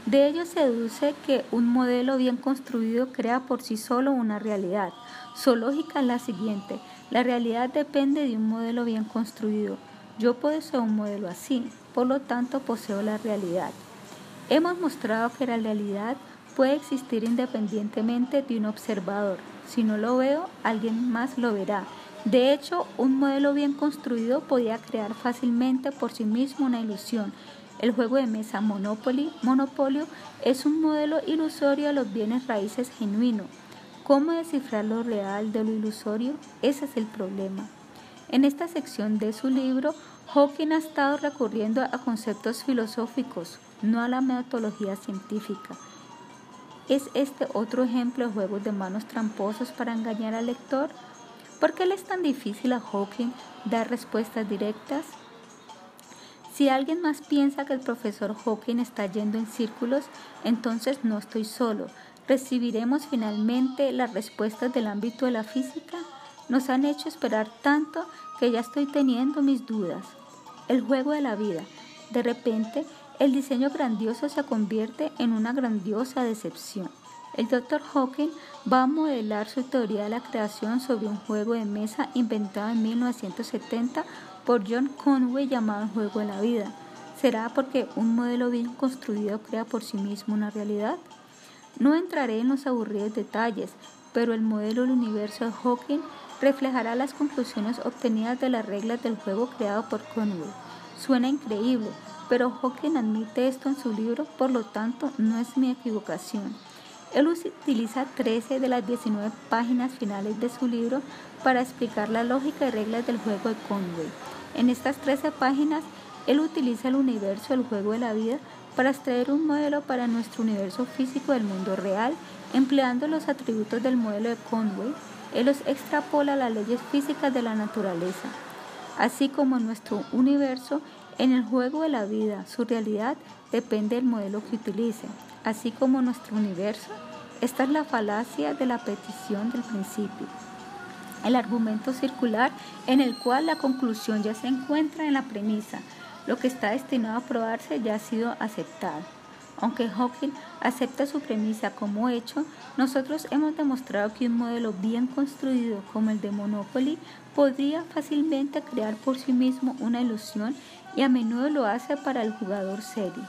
De ello se deduce que un modelo bien construido crea por sí solo una realidad. Su lógica es la siguiente. La realidad depende de un modelo bien construido. Yo poseo un modelo así, por lo tanto poseo la realidad. Hemos mostrado que la realidad puede existir independientemente de un observador. Si no lo veo, alguien más lo verá. De hecho, un modelo bien construido podía crear fácilmente por sí mismo una ilusión el juego de mesa Monopoly, Monopolio es un modelo ilusorio de los bienes raíces genuino. ¿Cómo descifrar lo real de lo ilusorio? Ese es el problema. En esta sección de su libro, Hawking ha estado recurriendo a conceptos filosóficos, no a la metodología científica. ¿Es este otro ejemplo de juegos de manos tramposos para engañar al lector? ¿Por qué le es tan difícil a Hawking dar respuestas directas? Si alguien más piensa que el profesor Hawking está yendo en círculos, entonces no estoy solo. ¿Recibiremos finalmente las respuestas del ámbito de la física? Nos han hecho esperar tanto que ya estoy teniendo mis dudas. El juego de la vida. De repente, el diseño grandioso se convierte en una grandiosa decepción. El Dr. Hawking va a modelar su teoría de la creación sobre un juego de mesa inventado en 1970 por John Conway llamado juego de la vida. ¿Será porque un modelo bien construido crea por sí mismo una realidad? No entraré en los aburridos detalles, pero el modelo del universo de Hawking reflejará las conclusiones obtenidas de las reglas del juego creado por Conway. Suena increíble, pero Hawking admite esto en su libro, por lo tanto no es mi equivocación. Él utiliza 13 de las 19 páginas finales de su libro para explicar la lógica y reglas del juego de Conway. En estas 13 páginas, él utiliza el universo del juego de la vida para extraer un modelo para nuestro universo físico del mundo real, empleando los atributos del modelo de Conway. Él los extrapola a las leyes físicas de la naturaleza. Así como en nuestro universo, en el juego de la vida, su realidad depende del modelo que utilice. Así como nuestro universo, esta es la falacia de la petición del principio el argumento circular en el cual la conclusión ya se encuentra en la premisa. Lo que está destinado a probarse ya ha sido aceptado. Aunque Hawking acepta su premisa como hecho, nosotros hemos demostrado que un modelo bien construido como el de Monopoly podría fácilmente crear por sí mismo una ilusión y a menudo lo hace para el jugador serio.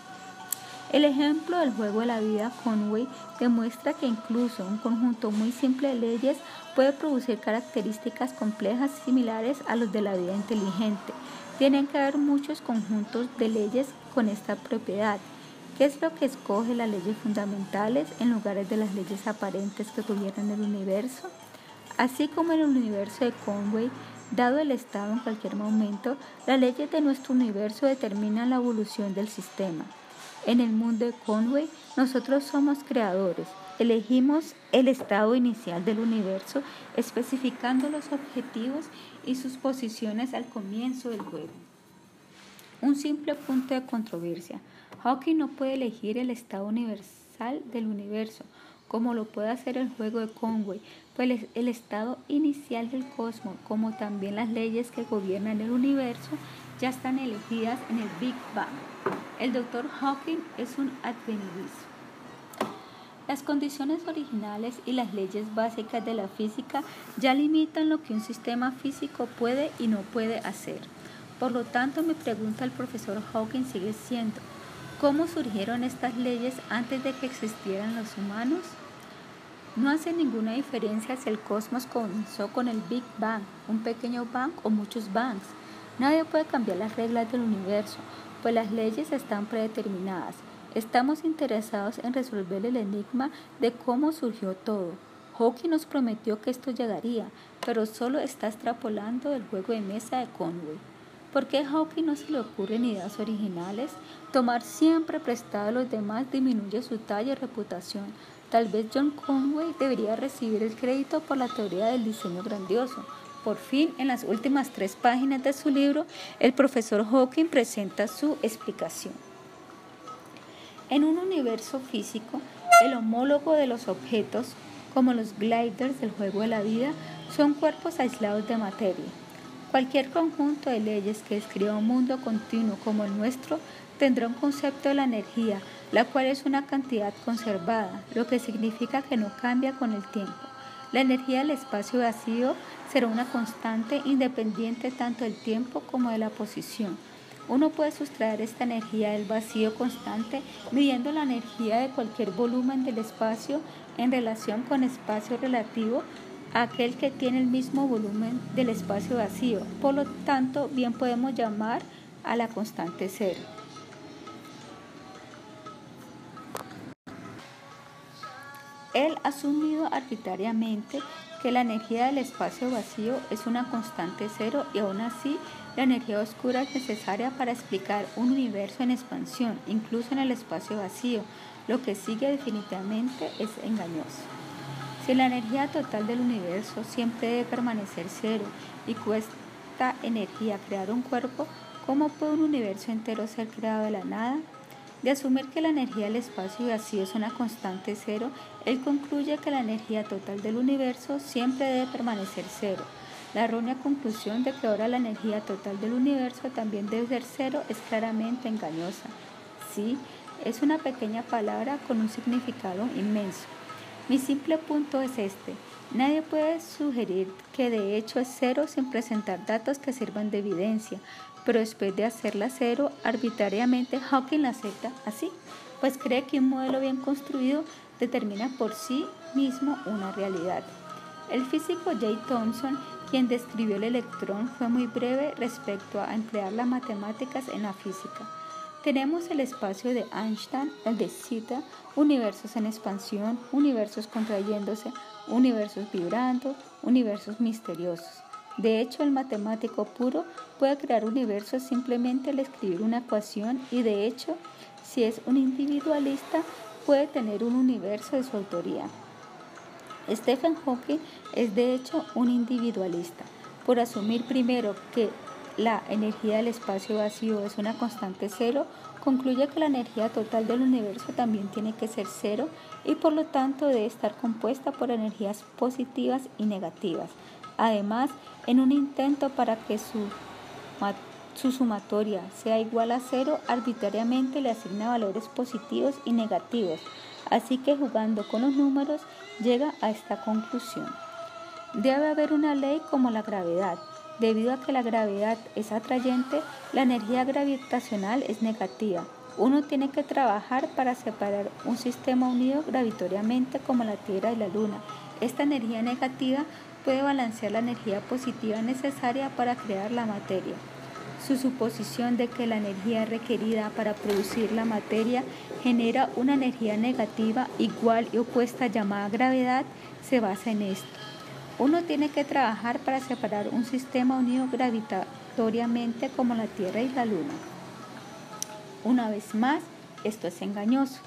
El ejemplo del juego de la vida Conway demuestra que incluso un conjunto muy simple de leyes puede producir características complejas similares a los de la vida inteligente. Tienen que haber muchos conjuntos de leyes con esta propiedad. ¿Qué es lo que escoge las leyes fundamentales en lugar de las leyes aparentes que gobiernan el universo? Así como en el universo de Conway, Dado el estado en cualquier momento, las leyes de nuestro universo determinan la evolución del sistema. En el mundo de Conway, nosotros somos creadores. Elegimos el estado inicial del universo, especificando los objetivos y sus posiciones al comienzo del juego. Un simple punto de controversia. Hawking no puede elegir el estado universal del universo, como lo puede hacer el juego de Conway, pues el estado inicial del cosmos, como también las leyes que gobiernan el universo, ya están elegidas en el Big Bang. El Dr. Hawking es un advenedizo. Las condiciones originales y las leyes básicas de la física ya limitan lo que un sistema físico puede y no puede hacer. Por lo tanto, mi pregunta al profesor Hawking sigue siendo, ¿cómo surgieron estas leyes antes de que existieran los humanos? No hace ninguna diferencia si el cosmos comenzó con el Big Bang, un pequeño bang o muchos bangs. Nadie puede cambiar las reglas del universo, pues las leyes están predeterminadas. Estamos interesados en resolver el enigma de cómo surgió todo. Hawking nos prometió que esto llegaría, pero solo está extrapolando el juego de mesa de Conway. ¿Por qué a Hawking no se le ocurren ideas originales? Tomar siempre prestado a los demás disminuye su talla y reputación. Tal vez John Conway debería recibir el crédito por la teoría del diseño grandioso. Por fin, en las últimas tres páginas de su libro, el profesor Hawking presenta su explicación. En un universo físico, el homólogo de los objetos, como los gliders del juego de la vida, son cuerpos aislados de materia. Cualquier conjunto de leyes que describa un mundo continuo como el nuestro tendrá un concepto de la energía la cual es una cantidad conservada, lo que significa que no cambia con el tiempo. La energía del espacio vacío será una constante independiente tanto del tiempo como de la posición. Uno puede sustraer esta energía del vacío constante midiendo la energía de cualquier volumen del espacio en relación con espacio relativo a aquel que tiene el mismo volumen del espacio vacío. Por lo tanto, bien podemos llamar a la constante cero. Él ha asumido arbitrariamente que la energía del espacio vacío es una constante cero y aún así la energía oscura es necesaria para explicar un universo en expansión, incluso en el espacio vacío, lo que sigue definitivamente es engañoso. Si la energía total del universo siempre debe permanecer cero y cuesta energía crear un cuerpo, ¿cómo puede un universo entero ser creado de la nada? De asumir que la energía del espacio vacío es una constante cero, él concluye que la energía total del universo siempre debe permanecer cero. La errónea conclusión de que ahora la energía total del universo también debe ser cero es claramente engañosa. Sí, es una pequeña palabra con un significado inmenso. Mi simple punto es este. Nadie puede sugerir que de hecho es cero sin presentar datos que sirvan de evidencia, pero después de hacerla cero, arbitrariamente Hawking la acepta así, pues cree que un modelo bien construido determina por sí mismo una realidad. El físico J. Thomson, quien describió el electrón, fue muy breve respecto a emplear las matemáticas en la física. Tenemos el espacio de Einstein, el de Zeta, universos en expansión, universos contrayéndose, universos vibrando, universos misteriosos. De hecho, el matemático puro puede crear universos simplemente al escribir una ecuación y de hecho, si es un individualista, puede tener un universo de su autoría. Stephen Hawking es de hecho un individualista, por asumir primero que la energía del espacio vacío es una constante cero, concluye que la energía total del universo también tiene que ser cero y por lo tanto debe estar compuesta por energías positivas y negativas. Además, en un intento para que su, su sumatoria sea igual a cero, arbitrariamente le asigna valores positivos y negativos, así que jugando con los números llega a esta conclusión. Debe haber una ley como la gravedad. Debido a que la gravedad es atrayente, la energía gravitacional es negativa. Uno tiene que trabajar para separar un sistema unido gravitatoriamente como la Tierra y la Luna. Esta energía negativa puede balancear la energía positiva necesaria para crear la materia. Su suposición de que la energía requerida para producir la materia genera una energía negativa igual y opuesta llamada gravedad se basa en esto. Uno tiene que trabajar para separar un sistema unido gravitatoriamente como la Tierra y la Luna. Una vez más, esto es engañoso.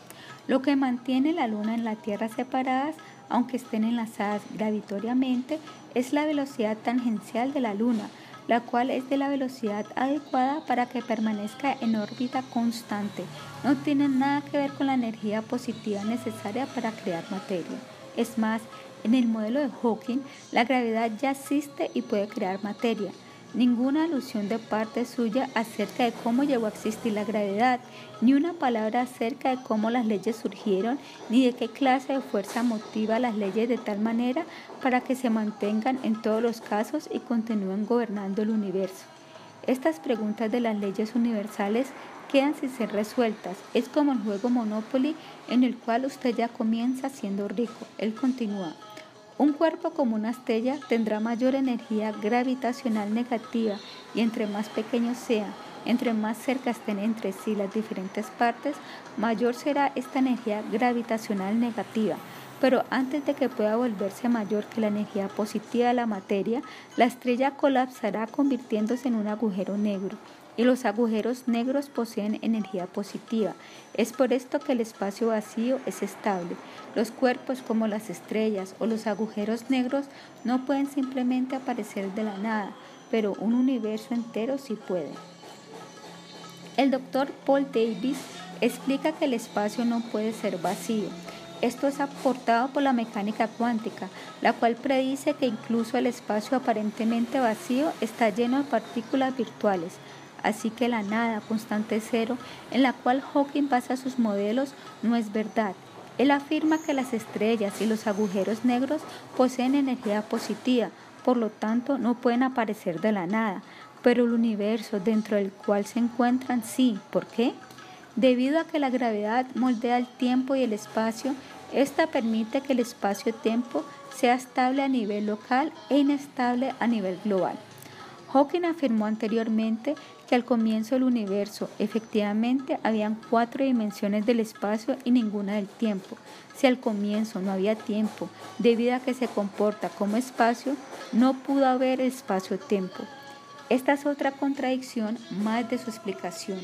Lo que mantiene la Luna y la Tierra separadas, aunque estén enlazadas gravitatoriamente, es la velocidad tangencial de la Luna, la cual es de la velocidad adecuada para que permanezca en órbita constante. No tiene nada que ver con la energía positiva necesaria para crear materia. Es más, en el modelo de Hawking, la gravedad ya existe y puede crear materia ninguna alusión de parte suya acerca de cómo llegó a existir la gravedad, ni una palabra acerca de cómo las leyes surgieron, ni de qué clase de fuerza motiva las leyes de tal manera para que se mantengan en todos los casos y continúen gobernando el universo. Estas preguntas de las leyes universales quedan sin ser resueltas. Es como el juego Monopoly en el cual usted ya comienza siendo rico. Él continúa. Un cuerpo como una estrella tendrá mayor energía gravitacional negativa y entre más pequeño sea, entre más cerca estén entre sí las diferentes partes, mayor será esta energía gravitacional negativa. Pero antes de que pueda volverse mayor que la energía positiva de la materia, la estrella colapsará convirtiéndose en un agujero negro y los agujeros negros poseen energía positiva. Es por esto que el espacio vacío es estable. Los cuerpos como las estrellas o los agujeros negros no pueden simplemente aparecer de la nada, pero un universo entero sí puede. El doctor Paul Davis explica que el espacio no puede ser vacío. Esto es aportado por la mecánica cuántica, la cual predice que incluso el espacio aparentemente vacío está lleno de partículas virtuales, Así que la nada constante cero en la cual Hawking basa sus modelos no es verdad. Él afirma que las estrellas y los agujeros negros poseen energía positiva, por lo tanto no pueden aparecer de la nada, pero el universo dentro del cual se encuentran sí. ¿Por qué? Debido a que la gravedad moldea el tiempo y el espacio, esta permite que el espacio-tiempo sea estable a nivel local e inestable a nivel global. Hawking afirmó anteriormente que al comienzo del universo efectivamente habían cuatro dimensiones del espacio y ninguna del tiempo. Si al comienzo no había tiempo, debido a que se comporta como espacio, no pudo haber espacio-tiempo. Esta es otra contradicción más de su explicación.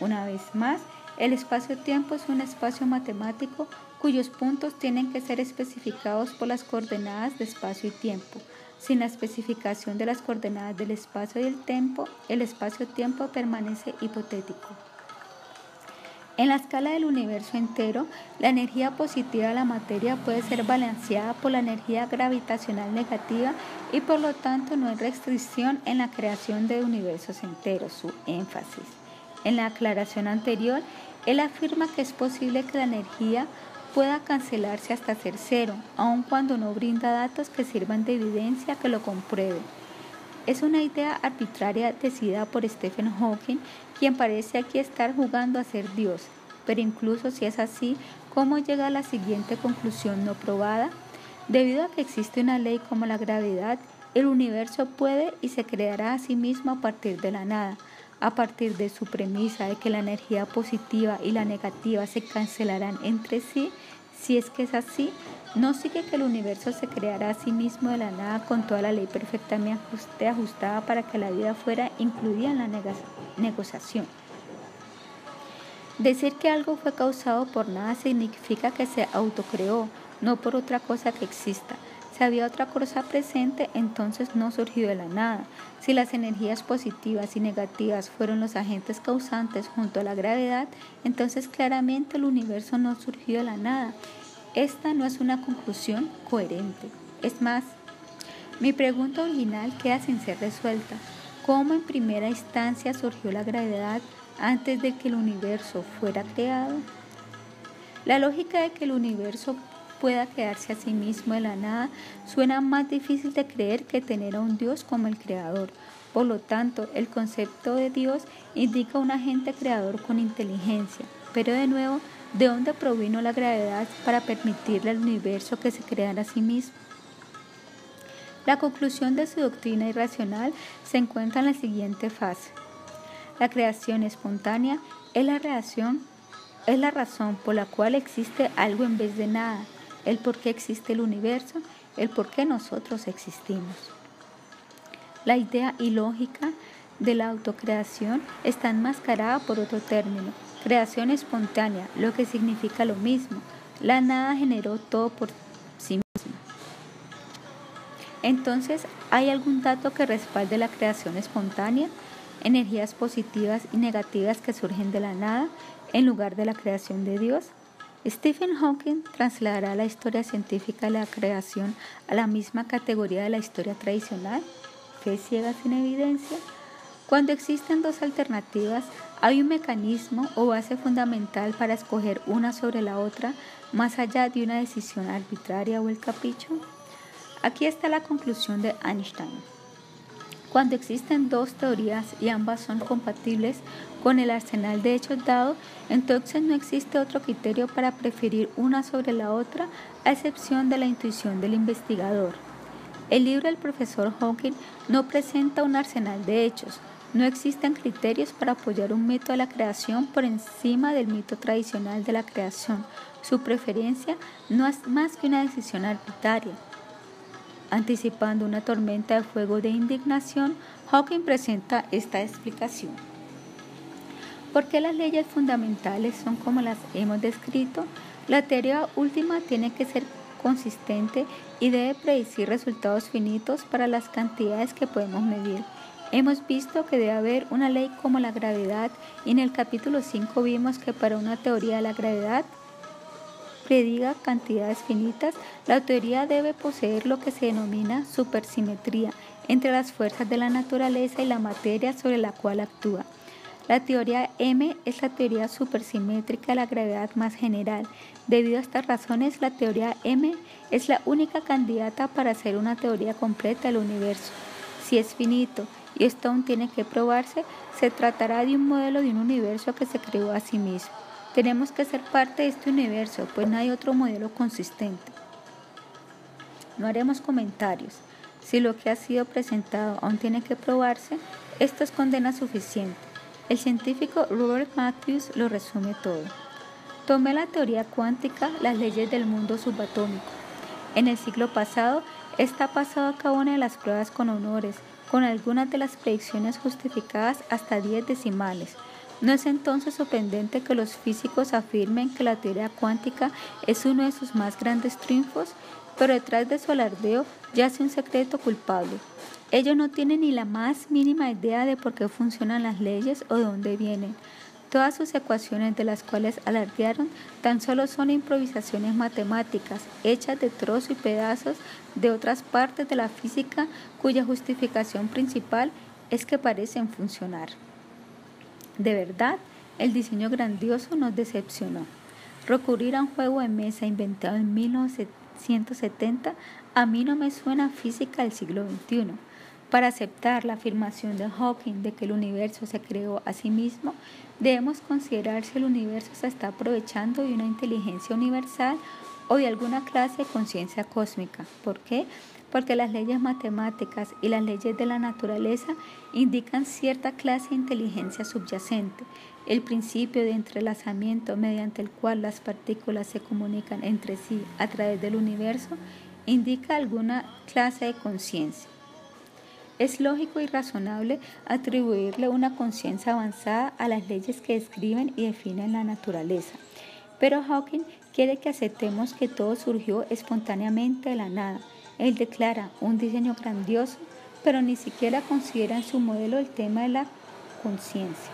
Una vez más, el espacio-tiempo es un espacio matemático cuyos puntos tienen que ser especificados por las coordenadas de espacio y tiempo. Sin la especificación de las coordenadas del espacio y el tiempo, el espacio-tiempo permanece hipotético. En la escala del universo entero, la energía positiva de la materia puede ser balanceada por la energía gravitacional negativa y por lo tanto no hay restricción en la creación de universos enteros, su énfasis. En la aclaración anterior, él afirma que es posible que la energía pueda cancelarse hasta ser cero, aun cuando no brinda datos que sirvan de evidencia que lo comprueben. Es una idea arbitraria decidida por Stephen Hawking, quien parece aquí estar jugando a ser Dios. Pero incluso si es así, ¿cómo llega a la siguiente conclusión no probada? Debido a que existe una ley como la gravedad, el universo puede y se creará a sí mismo a partir de la nada, a partir de su premisa de que la energía positiva y la negativa se cancelarán entre sí, si es que es así, no sigue que el universo se creará a sí mismo de la nada con toda la ley perfectamente ajustada para que la vida fuera incluida en la negociación. Decir que algo fue causado por nada significa que se autocreó, no por otra cosa que exista. Si había otra cosa presente, entonces no surgió de la nada. Si las energías positivas y negativas fueron los agentes causantes junto a la gravedad, entonces claramente el universo no surgió de la nada. Esta no es una conclusión coherente. Es más, mi pregunta original queda sin ser resuelta. ¿Cómo en primera instancia surgió la gravedad antes de que el universo fuera creado? La lógica de que el universo pueda quedarse a sí mismo de la nada suena más difícil de creer que tener a un Dios como el Creador. Por lo tanto, el concepto de Dios indica un agente creador con inteligencia. Pero de nuevo, ¿de dónde provino la gravedad para permitirle al universo que se creara a sí mismo? La conclusión de su doctrina irracional se encuentra en la siguiente fase. La creación espontánea es la reacción es la razón por la cual existe algo en vez de nada el por qué existe el universo el por qué nosotros existimos. La idea ilógica de la autocreación está enmascarada por otro término, creación espontánea, lo que significa lo mismo. La nada generó todo por sí misma. Entonces, ¿hay algún dato que respalde la creación espontánea? Energías positivas y negativas que surgen de la nada en lugar de la creación de Dios. Stephen Hawking trasladará la historia científica de la creación a la misma categoría de la historia tradicional, fe ciega sin evidencia. Cuando existen dos alternativas, hay un mecanismo o base fundamental para escoger una sobre la otra, más allá de una decisión arbitraria o el capricho. Aquí está la conclusión de Einstein. Cuando existen dos teorías y ambas son compatibles con el arsenal de hechos dado, entonces no existe otro criterio para preferir una sobre la otra, a excepción de la intuición del investigador. El libro del profesor Hawking no presenta un arsenal de hechos, no existen criterios para apoyar un mito de la creación por encima del mito tradicional de la creación. Su preferencia no es más que una decisión arbitraria. Anticipando una tormenta de fuego de indignación, Hawking presenta esta explicación. ¿Por qué las leyes fundamentales son como las hemos descrito? La teoría última tiene que ser consistente y debe predecir resultados finitos para las cantidades que podemos medir. Hemos visto que debe haber una ley como la gravedad y en el capítulo 5 vimos que para una teoría de la gravedad prediga cantidades finitas, la teoría debe poseer lo que se denomina supersimetría entre las fuerzas de la naturaleza y la materia sobre la cual actúa. La teoría M es la teoría supersimétrica de la gravedad más general. Debido a estas razones, la teoría M es la única candidata para ser una teoría completa del universo. Si es finito y esto aún tiene que probarse, se tratará de un modelo de un universo que se creó a sí mismo. Tenemos que ser parte de este universo, pues no hay otro modelo consistente. No haremos comentarios. Si lo que ha sido presentado aún tiene que probarse, esto es condena suficiente. El científico Robert Matthews lo resume todo. Tomé la teoría cuántica, las leyes del mundo subatómico. En el siglo pasado, esta ha pasado a cabo una de las pruebas con honores, con algunas de las predicciones justificadas hasta 10 decimales, no es entonces sorprendente que los físicos afirmen que la teoría cuántica es uno de sus más grandes triunfos, pero detrás de su alardeo yace un secreto culpable. Ellos no tienen ni la más mínima idea de por qué funcionan las leyes o de dónde vienen. Todas sus ecuaciones de las cuales alardearon tan solo son improvisaciones matemáticas hechas de trozos y pedazos de otras partes de la física cuya justificación principal es que parecen funcionar. De verdad, el diseño grandioso nos decepcionó. Recurrir a un juego de mesa inventado en 1970 a mí no me suena física del siglo XXI. Para aceptar la afirmación de Hawking de que el universo se creó a sí mismo, debemos considerar si el universo se está aprovechando de una inteligencia universal o de alguna clase de conciencia cósmica. ¿Por qué? porque las leyes matemáticas y las leyes de la naturaleza indican cierta clase de inteligencia subyacente, el principio de entrelazamiento mediante el cual las partículas se comunican entre sí a través del universo, indica alguna clase de conciencia. Es lógico y razonable atribuirle una conciencia avanzada a las leyes que describen y definen la naturaleza. Pero Hawking quiere que aceptemos que todo surgió espontáneamente de la nada, él declara un diseño grandioso, pero ni siquiera considera en su modelo el tema de la conciencia.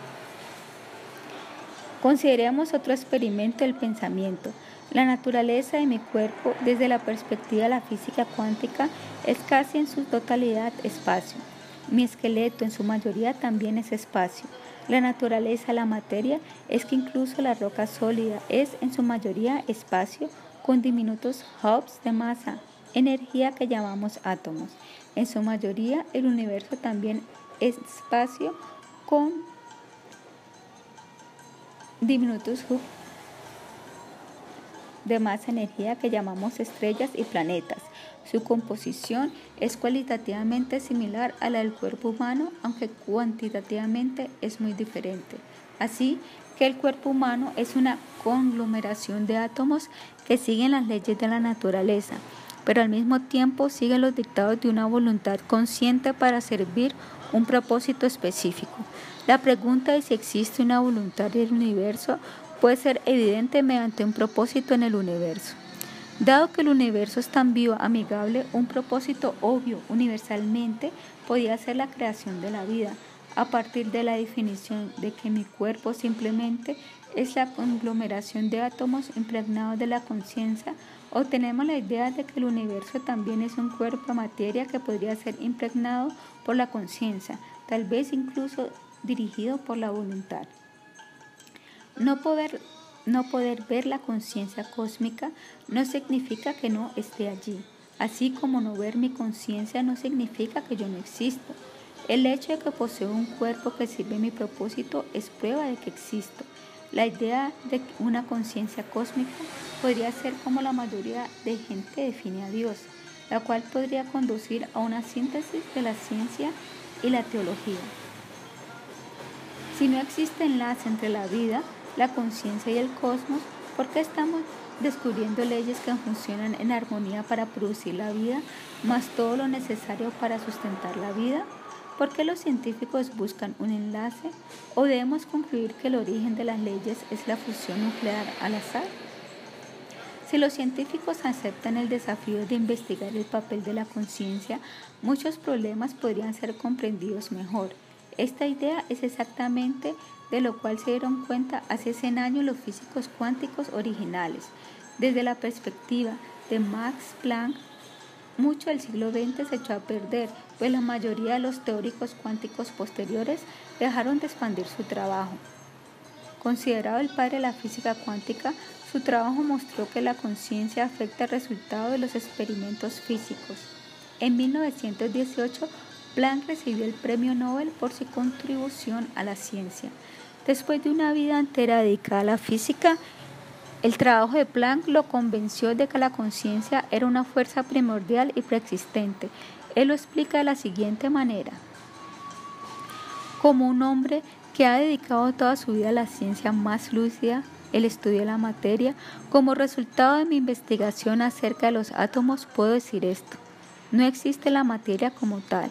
Consideremos otro experimento del pensamiento. La naturaleza de mi cuerpo, desde la perspectiva de la física cuántica, es casi en su totalidad espacio. Mi esqueleto en su mayoría también es espacio. La naturaleza de la materia es que incluso la roca sólida es en su mayoría espacio con diminutos hubs de masa, energía que llamamos átomos. En su mayoría, el universo también es espacio con diminutos hubs de más energía que llamamos estrellas y planetas. Su composición es cualitativamente similar a la del cuerpo humano, aunque cuantitativamente es muy diferente. Así que el cuerpo humano es una conglomeración de átomos que siguen las leyes de la naturaleza pero al mismo tiempo sigue los dictados de una voluntad consciente para servir un propósito específico. La pregunta de si existe una voluntad del universo puede ser evidente mediante un propósito en el universo. Dado que el universo es tan vivo, amigable, un propósito obvio universalmente podía ser la creación de la vida, a partir de la definición de que mi cuerpo simplemente es la conglomeración de átomos impregnados de la conciencia, obtenemos la idea de que el universo también es un cuerpo materia que podría ser impregnado por la conciencia, tal vez incluso dirigido por la voluntad. No poder, no poder ver la conciencia cósmica no significa que no esté allí, así como no ver mi conciencia no significa que yo no existo. El hecho de que poseo un cuerpo que sirve mi propósito es prueba de que existo. La idea de una conciencia cósmica podría ser como la mayoría de gente define a Dios, la cual podría conducir a una síntesis de la ciencia y la teología. Si no existe enlace entre la vida, la conciencia y el cosmos, ¿por qué estamos descubriendo leyes que funcionan en armonía para producir la vida, más todo lo necesario para sustentar la vida? ¿Por qué los científicos buscan un enlace? ¿O debemos concluir que el origen de las leyes es la fusión nuclear al azar? Si los científicos aceptan el desafío de investigar el papel de la conciencia, muchos problemas podrían ser comprendidos mejor. Esta idea es exactamente de lo cual se dieron cuenta hace 100 años los físicos cuánticos originales. Desde la perspectiva de Max Planck, mucho del siglo XX se echó a perder, pues la mayoría de los teóricos cuánticos posteriores dejaron de expandir su trabajo. Considerado el padre de la física cuántica, su trabajo mostró que la conciencia afecta el resultado de los experimentos físicos. En 1918, Planck recibió el premio Nobel por su contribución a la ciencia. Después de una vida entera dedicada a la física, el trabajo de Planck lo convenció de que la conciencia era una fuerza primordial y preexistente. Él lo explica de la siguiente manera. Como un hombre que ha dedicado toda su vida a la ciencia más lúcida, el estudio de la materia, como resultado de mi investigación acerca de los átomos puedo decir esto. No existe la materia como tal,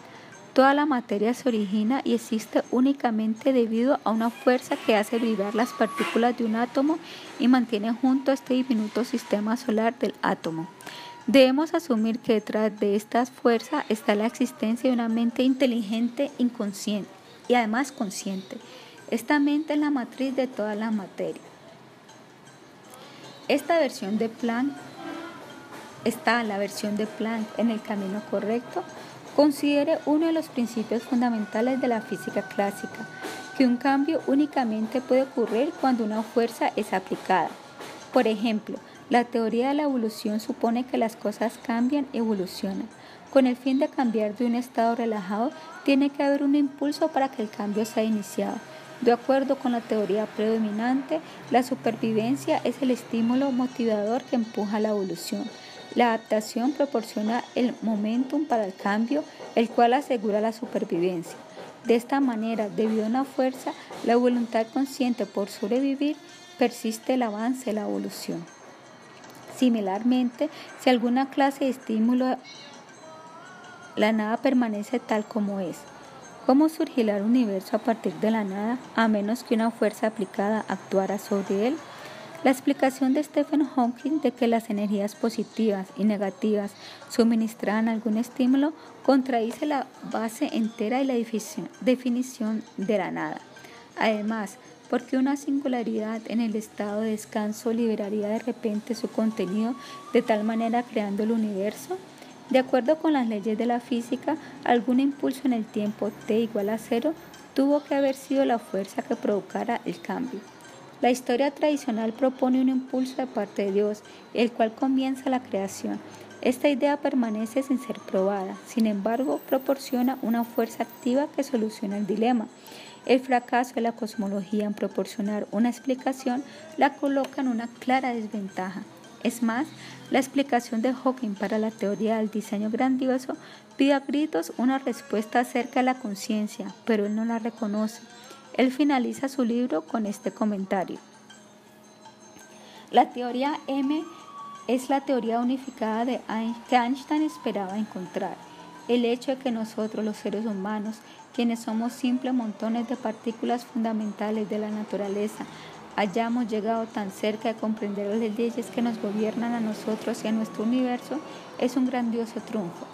Toda la materia se origina y existe únicamente debido a una fuerza que hace vibrar las partículas de un átomo y mantiene junto a este diminuto sistema solar del átomo. Debemos asumir que detrás de esta fuerza está la existencia de una mente inteligente, inconsciente y además consciente. Esta mente es la matriz de toda la materia. Esta versión de Planck está la versión de Planck en el camino correcto Considere uno de los principios fundamentales de la física clásica, que un cambio únicamente puede ocurrir cuando una fuerza es aplicada. Por ejemplo, la teoría de la evolución supone que las cosas cambian evolucionan. Con el fin de cambiar de un estado relajado, tiene que haber un impulso para que el cambio sea iniciado. De acuerdo con la teoría predominante, la supervivencia es el estímulo motivador que empuja la evolución. La adaptación proporciona el momentum para el cambio, el cual asegura la supervivencia. De esta manera, debido a una fuerza, la voluntad consciente por sobrevivir, persiste el avance la evolución. Similarmente, si alguna clase de estímulo, la nada permanece tal como es. ¿Cómo surgirá el universo a partir de la nada, a menos que una fuerza aplicada actuara sobre él? La explicación de Stephen Hawking de que las energías positivas y negativas suministran algún estímulo contradice la base entera y la definición de la nada. Además, porque una singularidad en el estado de descanso liberaría de repente su contenido de tal manera creando el universo? De acuerdo con las leyes de la física, algún impulso en el tiempo t igual a cero tuvo que haber sido la fuerza que provocara el cambio. La historia tradicional propone un impulso de parte de Dios, el cual comienza la creación. Esta idea permanece sin ser probada, sin embargo, proporciona una fuerza activa que soluciona el dilema. El fracaso de la cosmología en proporcionar una explicación la coloca en una clara desventaja. Es más, la explicación de Hawking para la teoría del diseño grandioso pide a gritos una respuesta acerca de la conciencia, pero él no la reconoce. Él finaliza su libro con este comentario. La teoría M Es la teoría unificada de que Einstein esperaba encontrar. El hecho de que nosotros, los seres humanos, quienes somos simples montones de partículas fundamentales de la naturaleza, hayamos llegado tan cerca de comprender las leyes que nos gobiernan a nosotros y a nuestro universo, es un grandioso triunfo.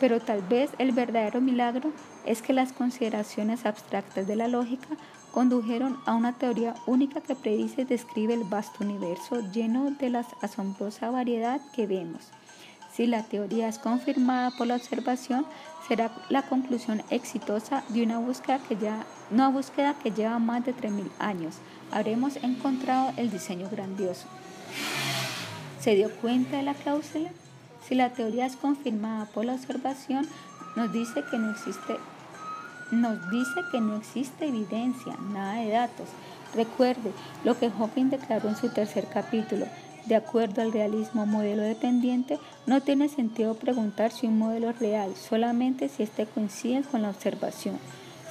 Pero tal vez el verdadero milagro es que las consideraciones abstractas de la lógica condujeron a una teoría única que predice y describe el vasto universo lleno de la asombrosa variedad que vemos. Si la teoría es confirmada por la observación, será la conclusión exitosa de una búsqueda que, ya, una búsqueda que lleva más de 3.000 años. Habremos encontrado el diseño grandioso. ¿Se dio cuenta de la cláusula? Si la teoría es confirmada por la observación, nos dice que no existe nos dice que no existe evidencia, nada de datos. Recuerde lo que Hawking declaró en su tercer capítulo. De acuerdo al realismo modelo dependiente, no tiene sentido preguntar si un modelo es real, solamente si éste coincide con la observación.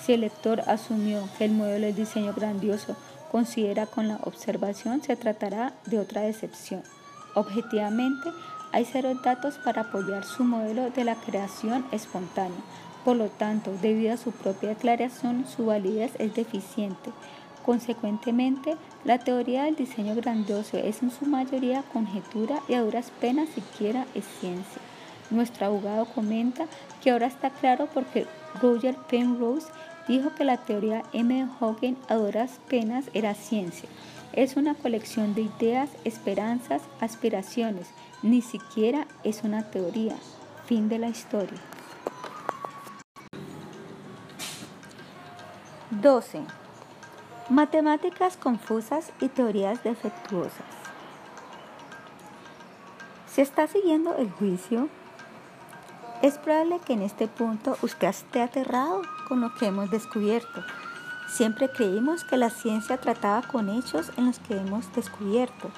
Si el lector asumió que el modelo es diseño grandioso, considera con la observación, se tratará de otra decepción. Objetivamente, hay cero datos para apoyar su modelo de la creación espontánea. Por lo tanto, debido a su propia declaración, su validez es deficiente. Consecuentemente, la teoría del diseño grandioso es en su mayoría conjetura y a duras penas siquiera es ciencia. Nuestro abogado comenta que ahora está claro porque Roger Penrose dijo que la teoría M. de Hawking a duras penas era ciencia. Es una colección de ideas, esperanzas, aspiraciones. Ni siquiera es una teoría. Fin de la historia. 12. Matemáticas confusas y teorías defectuosas. Si está siguiendo el juicio, es probable que en este punto usted esté aterrado con lo que hemos descubierto. Siempre creímos que la ciencia trataba con hechos en los que hemos descubierto.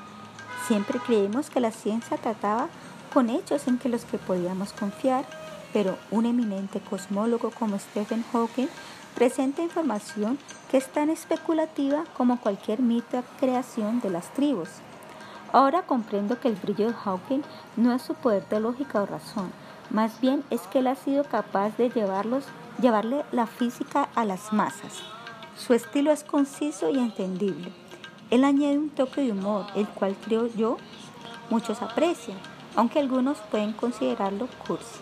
Siempre creímos que la ciencia trataba con hechos en que los que podíamos confiar, pero un eminente cosmólogo como Stephen Hawking presenta información que es tan especulativa como cualquier mito creación de las tribus. Ahora comprendo que el brillo de Hawking no es su poder de lógica o razón, más bien es que él ha sido capaz de llevarle la física a las masas. Su estilo es conciso y entendible. Él añade un toque de humor, el cual creo yo muchos aprecian, aunque algunos pueden considerarlo cursi.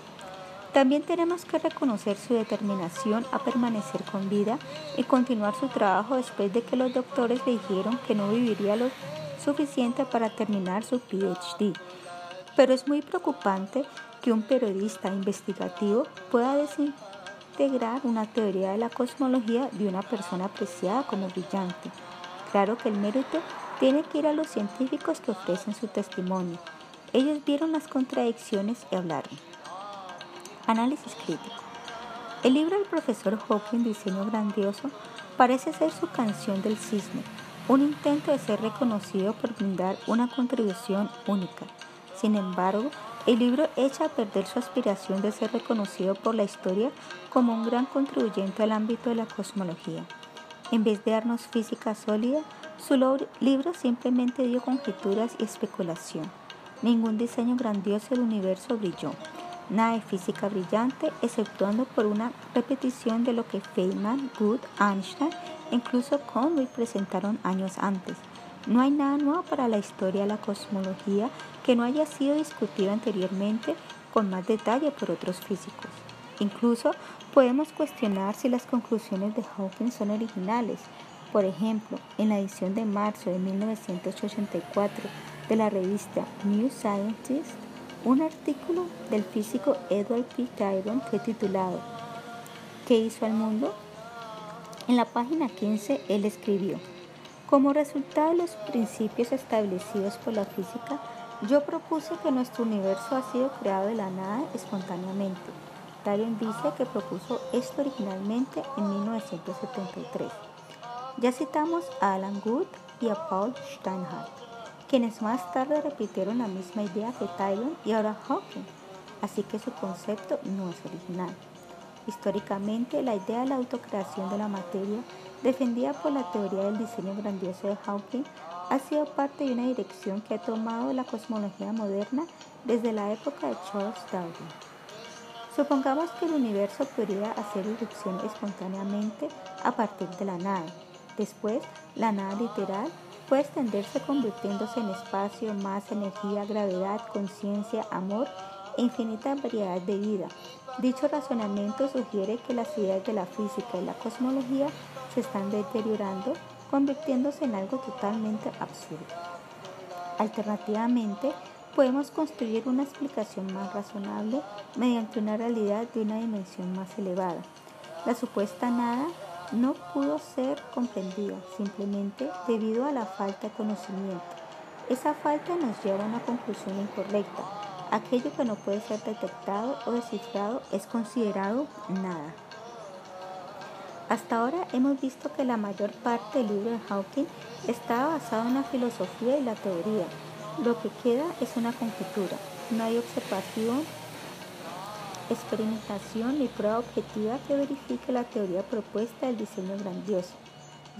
También tenemos que reconocer su determinación a permanecer con vida y continuar su trabajo después de que los doctores le dijeron que no viviría lo suficiente para terminar su PhD. Pero es muy preocupante que un periodista investigativo pueda desintegrar una teoría de la cosmología de una persona apreciada como brillante. Claro que el mérito tiene que ir a los científicos que ofrecen su testimonio. Ellos vieron las contradicciones y hablaron. Análisis crítico. El libro del profesor Hawking, Diseño Grandioso, parece ser su canción del cisne, un intento de ser reconocido por brindar una contribución única. Sin embargo, el libro echa a perder su aspiración de ser reconocido por la historia como un gran contribuyente al ámbito de la cosmología. En vez de darnos física sólida, su libro simplemente dio conjeturas y especulación. Ningún diseño grandioso del universo brilló nada de física brillante, exceptuando por una repetición de lo que Feynman, Good, Einstein e incluso Conway presentaron años antes. No hay nada nuevo para la historia de la cosmología que no haya sido discutido anteriormente con más detalle por otros físicos. Incluso podemos cuestionar si las conclusiones de Hawking son originales. Por ejemplo, en la edición de marzo de 1984 de la revista New Scientist, un artículo del físico Edward P. Tyron fue titulado ¿Qué hizo al mundo? En la página 15 él escribió, como resultado de los principios establecidos por la física, yo propuse que nuestro universo ha sido creado de la nada espontáneamente. Tyron dice que propuso esto originalmente en 1973. Ya citamos a Alan Good y a Paul Steinhardt quienes más tarde repitieron la misma idea que Tylon y ahora Hawking, así que su concepto no es original. Históricamente, la idea de la autocreación de la materia, defendida por la teoría del diseño grandioso de Hawking, ha sido parte de una dirección que ha tomado la cosmología moderna desde la época de Charles Darwin. Supongamos que el universo podría hacer irrupción espontáneamente a partir de la nada. Después, la nada literal puede extenderse convirtiéndose en espacio, masa, energía, gravedad, conciencia, amor e infinita variedad de vida. Dicho razonamiento sugiere que las ideas de la física y la cosmología se están deteriorando, convirtiéndose en algo totalmente absurdo. Alternativamente, podemos construir una explicación más razonable mediante una realidad de una dimensión más elevada. La supuesta nada no pudo ser comprendida simplemente debido a la falta de conocimiento. Esa falta nos lleva a una conclusión incorrecta. Aquello que no puede ser detectado o descifrado es considerado nada. Hasta ahora hemos visto que la mayor parte del libro de Hawking está basado en la filosofía y la teoría. Lo que queda es una conjetura. No hay observación experimentación y prueba objetiva que verifique la teoría propuesta del diseño grandioso.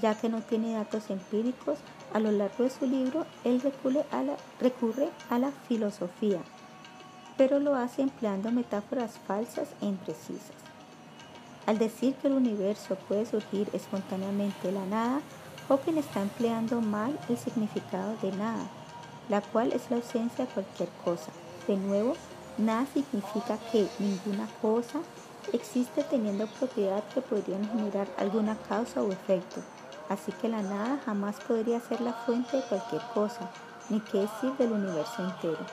Ya que no tiene datos empíricos, a lo largo de su libro, él recurre a la, recurre a la filosofía, pero lo hace empleando metáforas falsas e imprecisas. Al decir que el universo puede surgir espontáneamente de la nada, Hawking está empleando mal el significado de nada, la cual es la ausencia de cualquier cosa. De nuevo, Nada significa que ninguna cosa existe teniendo propiedad que podrían generar alguna causa o efecto. Así que la nada jamás podría ser la fuente de cualquier cosa, ni qué decir del universo entero.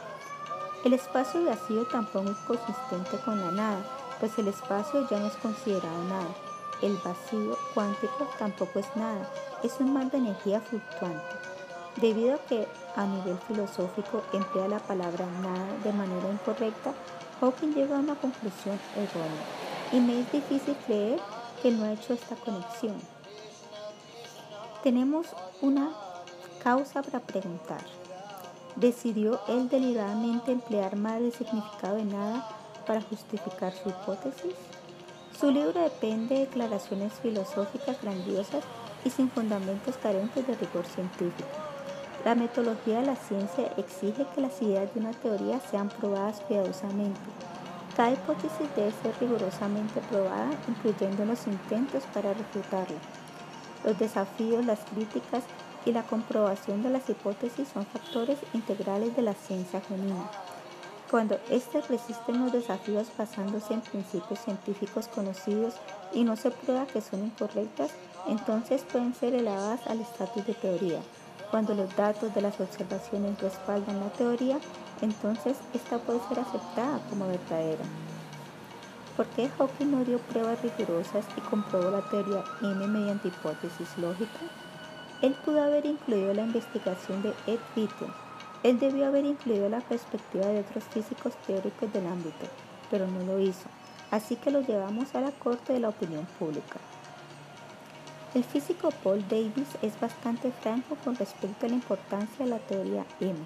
El espacio vacío tampoco es consistente con la nada, pues el espacio ya no es considerado nada. El vacío cuántico tampoco es nada, es un mar de energía fluctuante. Debido a que a nivel filosófico emplea la palabra nada de manera incorrecta, Hawking llega a una conclusión errónea y me es difícil creer que no ha hecho esta conexión. Tenemos una causa para preguntar. ¿Decidió él deliberadamente emplear mal el significado de nada para justificar su hipótesis? Su libro depende de declaraciones filosóficas grandiosas y sin fundamentos carentes de rigor científico. La metodología de la ciencia exige que las ideas de una teoría sean probadas cuidadosamente. Cada hipótesis debe ser rigurosamente probada, incluyendo los intentos para refutarla. Los desafíos, las críticas y la comprobación de las hipótesis son factores integrales de la ciencia genuina. Cuando éstas resisten los desafíos basándose en principios científicos conocidos y no se prueba que son incorrectas, entonces pueden ser elevadas al estatus de teoría. Cuando los datos de las observaciones respaldan la teoría, entonces esta puede ser aceptada como verdadera. ¿Por qué Hawking no dio pruebas rigurosas y comprobó la teoría M mediante hipótesis lógica? Él pudo haber incluido la investigación de Ed Witten. Él debió haber incluido la perspectiva de otros físicos teóricos del ámbito, pero no lo hizo. Así que lo llevamos a la corte de la opinión pública. El físico Paul Davies es bastante franco con respecto a la importancia de la teoría M.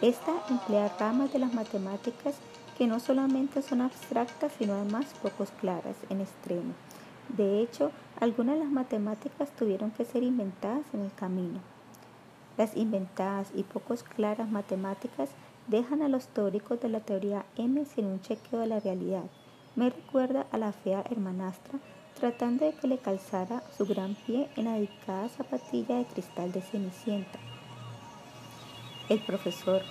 Esta emplea ramas de las matemáticas que no solamente son abstractas, sino además poco claras en extremo. De hecho, algunas de las matemáticas tuvieron que ser inventadas en el camino. Las inventadas y poco claras matemáticas dejan a los teóricos de la teoría M sin un chequeo de la realidad. Me recuerda a la fea hermanastra tratando de que le calzara su gran pie en la dedicada zapatilla de cristal de Cenicienta. El profesor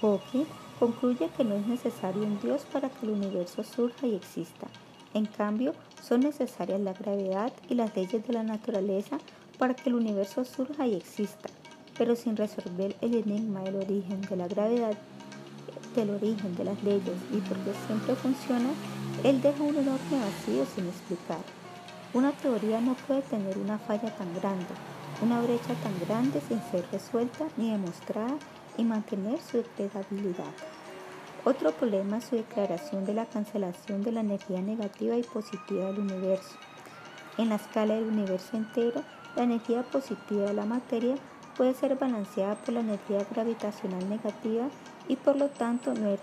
Hawking concluye que no es necesario un Dios para que el universo surja y exista. En cambio, son necesarias la gravedad y las leyes de la naturaleza para que el universo surja y exista, pero sin resolver el enigma del origen de la gravedad, del origen de las leyes y porque siempre funciona, él deja un enorme vacío sin explicar. Una teoría no puede tener una falla tan grande, una brecha tan grande sin ser resuelta ni demostrada y mantener su depredabilidad. Otro problema es su declaración de la cancelación de la energía negativa y positiva del universo. En la escala del universo entero, la energía positiva de la materia puede ser balanceada por la energía gravitacional negativa y por lo tanto no hay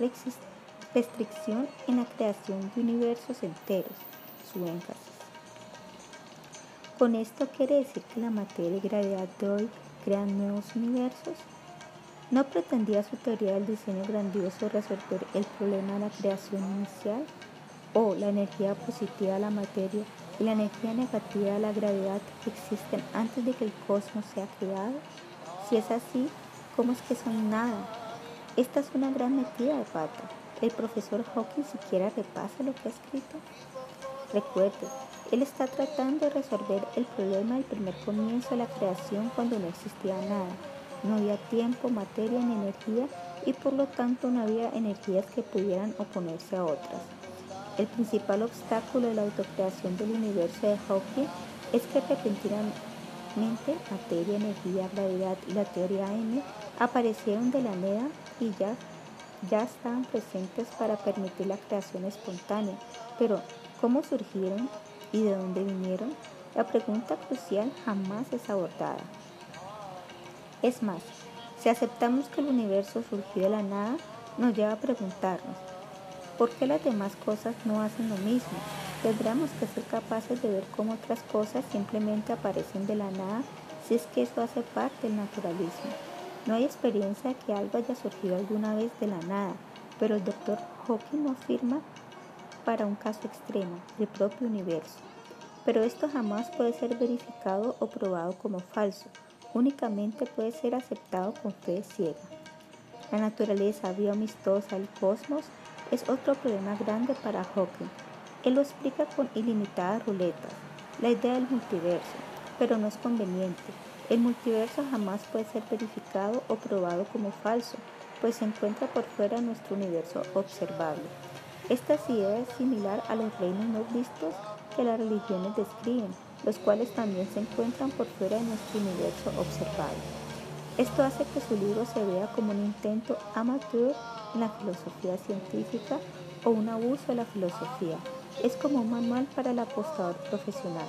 restricción en la creación de universos enteros. Su énfasis. Con esto quiere decir que la materia y gravedad de hoy crean nuevos universos? ¿No pretendía su teoría del diseño grandioso resolver el problema de la creación inicial? ¿O la energía positiva de la materia y la energía negativa de la gravedad existen antes de que el cosmos sea creado? Si es así, ¿cómo es que son nada? Esta es una gran metida de pata. ¿El profesor Hawking siquiera repasa lo que ha escrito? Recuerde, él está tratando de resolver el problema del primer comienzo de la creación cuando no existía nada. No había tiempo, materia ni energía y por lo tanto no había energías que pudieran oponerse a otras. El principal obstáculo de la autocreación del universo de Hawking es que repentinamente materia, energía, gravedad y la teoría M aparecieron de la nada y ya, ya estaban presentes para permitir la creación espontánea. Pero, ¿cómo surgieron y de dónde vinieron? La pregunta crucial jamás es abordada. Es más, si aceptamos que el universo surgió de la nada, nos lleva a preguntarnos, ¿por qué las demás cosas no hacen lo mismo? Tendremos que ser capaces de ver cómo otras cosas simplemente aparecen de la nada si es que eso hace parte del naturalismo. No hay experiencia de que algo haya surgido alguna vez de la nada, pero el doctor Hawking afirma para un caso extremo, el propio universo. Pero esto jamás puede ser verificado o probado como falso, únicamente puede ser aceptado con fe ciega. La naturaleza bioamistosa del cosmos es otro problema grande para Hawking. Él lo explica con ilimitadas ruletas, la idea del multiverso, pero no es conveniente. El multiverso jamás puede ser verificado o probado como falso, pues se encuentra por fuera de nuestro universo observable. Esta idea es similar a los reinos no vistos que las religiones describen, los cuales también se encuentran por fuera de nuestro universo observable. Esto hace que su libro se vea como un intento amateur en la filosofía científica o un abuso de la filosofía. Es como un manual para el apostador profesional.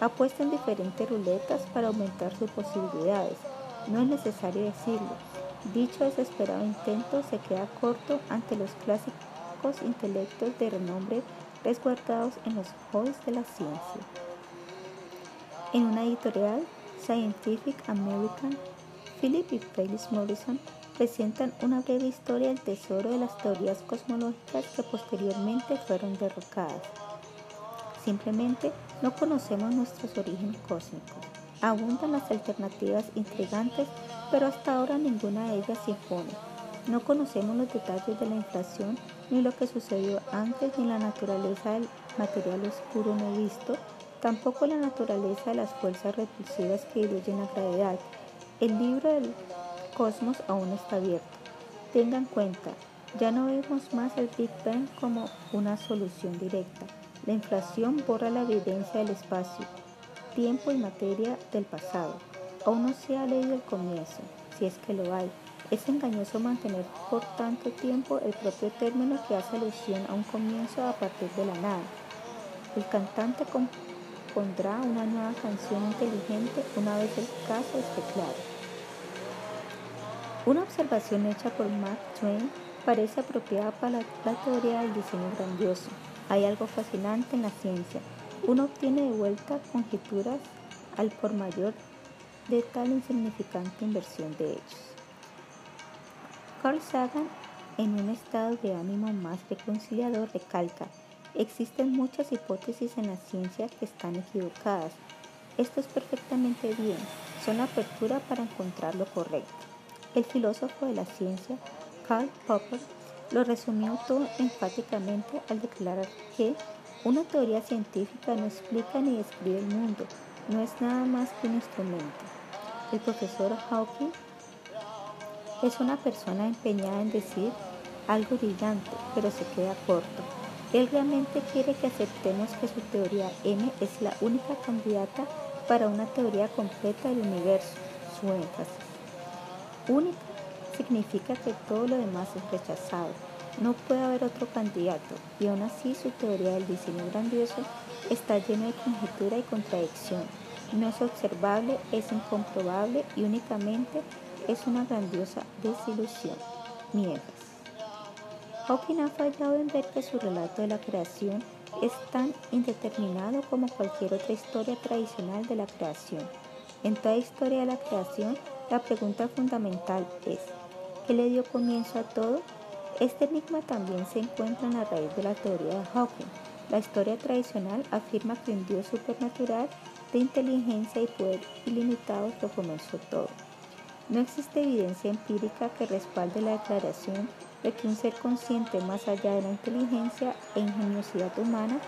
Apuesta en diferentes ruletas para aumentar sus posibilidades. No es necesario decirlo. Dicho desesperado intento se queda corto ante los clásicos intelectos de renombre resguardados en los halls de la ciencia. En una editorial, Scientific American, Philip y Felix Morrison presentan una breve historia del tesoro de las teorías cosmológicas que posteriormente fueron derrocadas. Simplemente no conocemos nuestros orígenes cósmicos. Abundan las alternativas intrigantes, pero hasta ahora ninguna de ellas se impone. No conocemos los detalles de la inflación, ni lo que sucedió antes, ni la naturaleza del material oscuro no visto, tampoco la naturaleza de las fuerzas repulsivas que diluyen la gravedad. El libro del cosmos aún está abierto. Tenga en cuenta, ya no vemos más el Big Bang como una solución directa. La inflación borra la evidencia del espacio, tiempo y materia del pasado. Aún no se ha leído el comienzo, si es que lo hay. Es engañoso mantener por tanto tiempo el propio término que hace alusión a un comienzo a partir de la nada. El cantante compondrá una nueva canción inteligente una vez el caso esté claro. Una observación hecha por Mark Twain parece apropiada para la, teoría del diseño grandioso. Hay algo fascinante en la ciencia. Uno obtiene de vuelta conjeturas al por mayor de tal insignificante inversión de hechos. Carl Sagan, en un estado de ánimo más reconciliador, recalca, existen muchas hipótesis en la ciencia que están equivocadas. Esto es perfectamente bien, son apertura para encontrar lo correcto. El filósofo de la ciencia, Karl Popper, lo resumió todo enfáticamente al declarar que una teoría científica no explica ni describe el mundo, no es nada más que un instrumento. El profesor Hawking es una persona empeñada en decir algo brillante, pero se queda corto. Él realmente quiere que aceptemos que su teoría M es la única candidata para una teoría completa del universo, su énfasis. Única significa que todo lo demás es rechazado. No puede haber otro candidato y aún así su teoría del diseño grandioso está llena de conjetura y contradicción. No es observable, es incomprobable y únicamente es una grandiosa desilusión. Miedas. Hawking ha fallado en ver que su relato de la creación es tan indeterminado como cualquier otra historia tradicional de la creación. En toda historia de la creación, la pregunta fundamental es, ¿qué le dio comienzo a todo? Este enigma también se encuentra en la raíz de la teoría de Hawking. La historia tradicional afirma que un Dios supernatural de inteligencia y poder ilimitados lo comenzó todo. No existe evidencia empírica que respalde la declaración de que un ser consciente más allá de la inteligencia e ingeniosidad humana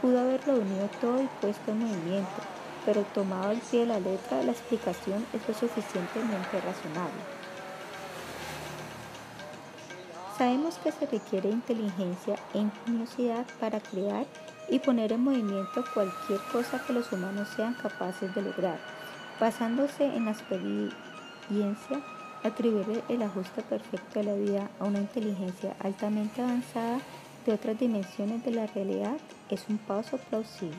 pudo haberlo unido todo y puesto en movimiento, pero tomado al pie de la letra, la explicación es lo suficientemente razonable. Sabemos que se requiere inteligencia e ingeniosidad para crear y poner en movimiento cualquier cosa que los humanos sean capaces de lograr, basándose en la experiencia, atribuir el ajuste perfecto de la vida a una inteligencia altamente avanzada de otras dimensiones de la realidad es un paso plausible.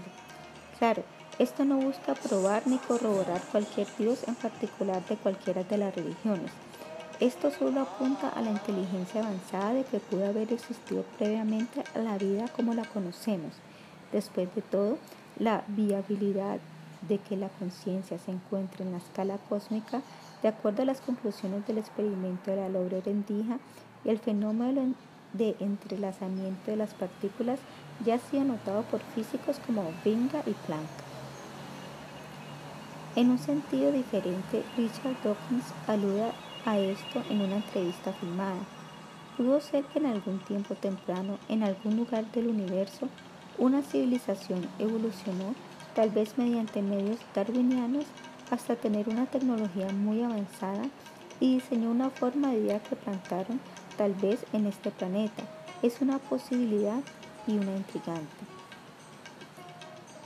Claro, esto no busca probar ni corroborar cualquier Dios en particular de cualquiera de las religiones. Esto solo apunta a la inteligencia avanzada de que pudo haber existido previamente a la vida como la conocemos. Después de todo, la viabilidad de que la conciencia se encuentre en la escala cósmica, de acuerdo a las conclusiones del experimento de la Lobre rendija el fenómeno de entrelazamiento de las partículas ya ha sido notado por físicos como Binga y Planck. En un sentido diferente, Richard Dawkins alude a esto en una entrevista filmada. Pudo ser que en algún tiempo temprano, en algún lugar del universo, una civilización evolucionó, tal vez mediante medios darwinianos, hasta tener una tecnología muy avanzada y diseñó una forma de vida que plantaron tal vez en este planeta. Es una posibilidad y una intrigante.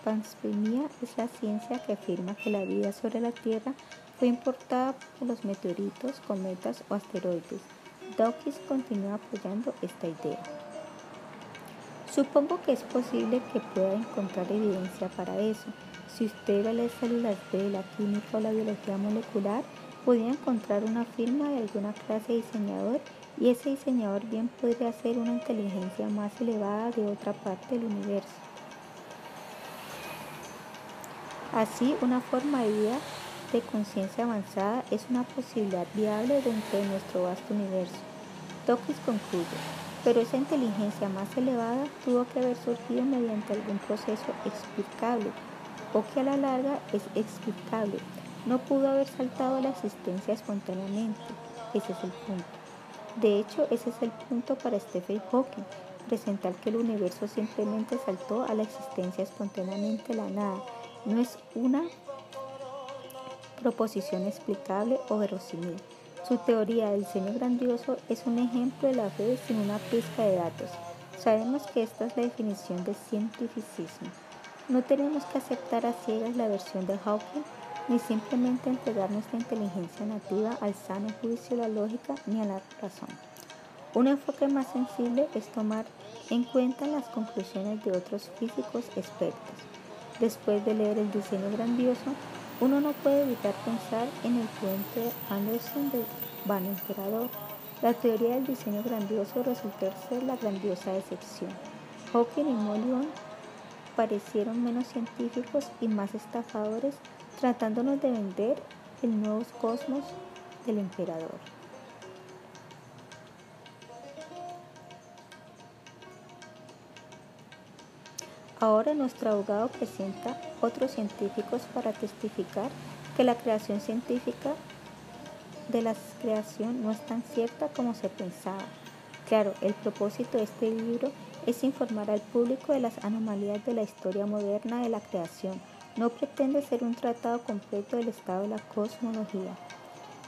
Panspermia es la ciencia que afirma que la vida sobre la Tierra fue importada por los meteoritos, cometas o asteroides. Dawkins continúa apoyando esta idea. Supongo que es posible que pueda encontrar evidencia para eso. Si usted ve las células B, la química o la biología molecular, podría encontrar una firma de alguna clase de diseñador y ese diseñador bien podría ser una inteligencia más elevada de otra parte del universo. Así, una forma de vida de conciencia avanzada es una posibilidad viable dentro de nuestro vasto universo. Tokis concluye, pero esa inteligencia más elevada tuvo que haber surgido mediante algún proceso explicable o a la larga es explicable. No pudo haber saltado a la existencia espontáneamente. Ese es el punto. De hecho, ese es el punto para Stephen Hawking, presentar que el universo simplemente saltó a la existencia espontáneamente la nada. No es una proposición explicable o verosímil. Su teoría del diseño grandioso es un ejemplo de la fe sin una pizca de datos. Sabemos que esta es la definición de cientificismo. No tenemos que aceptar a ciegas la versión de Hawking ni simplemente entregar nuestra inteligencia nativa al sano juicio de la lógica ni a la razón. Un enfoque más sensible es tomar en cuenta las conclusiones de otros físicos expertos. Después de leer el diseño grandioso, uno no puede evitar pensar en el puente Anderson de Van Emperador. La teoría del diseño grandioso resultó ser la grandiosa decepción. Hawking y Molion parecieron menos científicos y más estafadores tratándonos de vender el nuevo cosmos del emperador. Ahora nuestro abogado presenta otros científicos para testificar que la creación científica de la creación no es tan cierta como se pensaba. Claro, el propósito de este libro es informar al público de las anomalías de la historia moderna de la creación, no pretende ser un tratado completo del estado de la cosmología.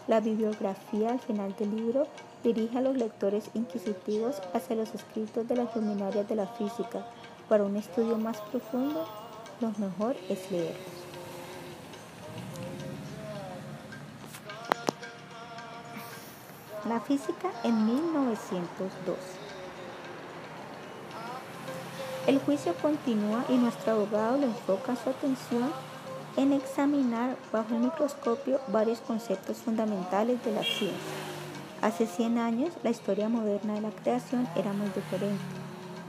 La bibliografía al final del libro dirige a los lectores inquisitivos hacia los escritos de las luminarias de la física. Para un estudio más profundo, lo mejor es leerlos. La física en 1902. El juicio continúa y nuestro abogado le enfoca su atención en examinar bajo el microscopio varios conceptos fundamentales de la ciencia. Hace 100 años la historia moderna de la creación era muy diferente.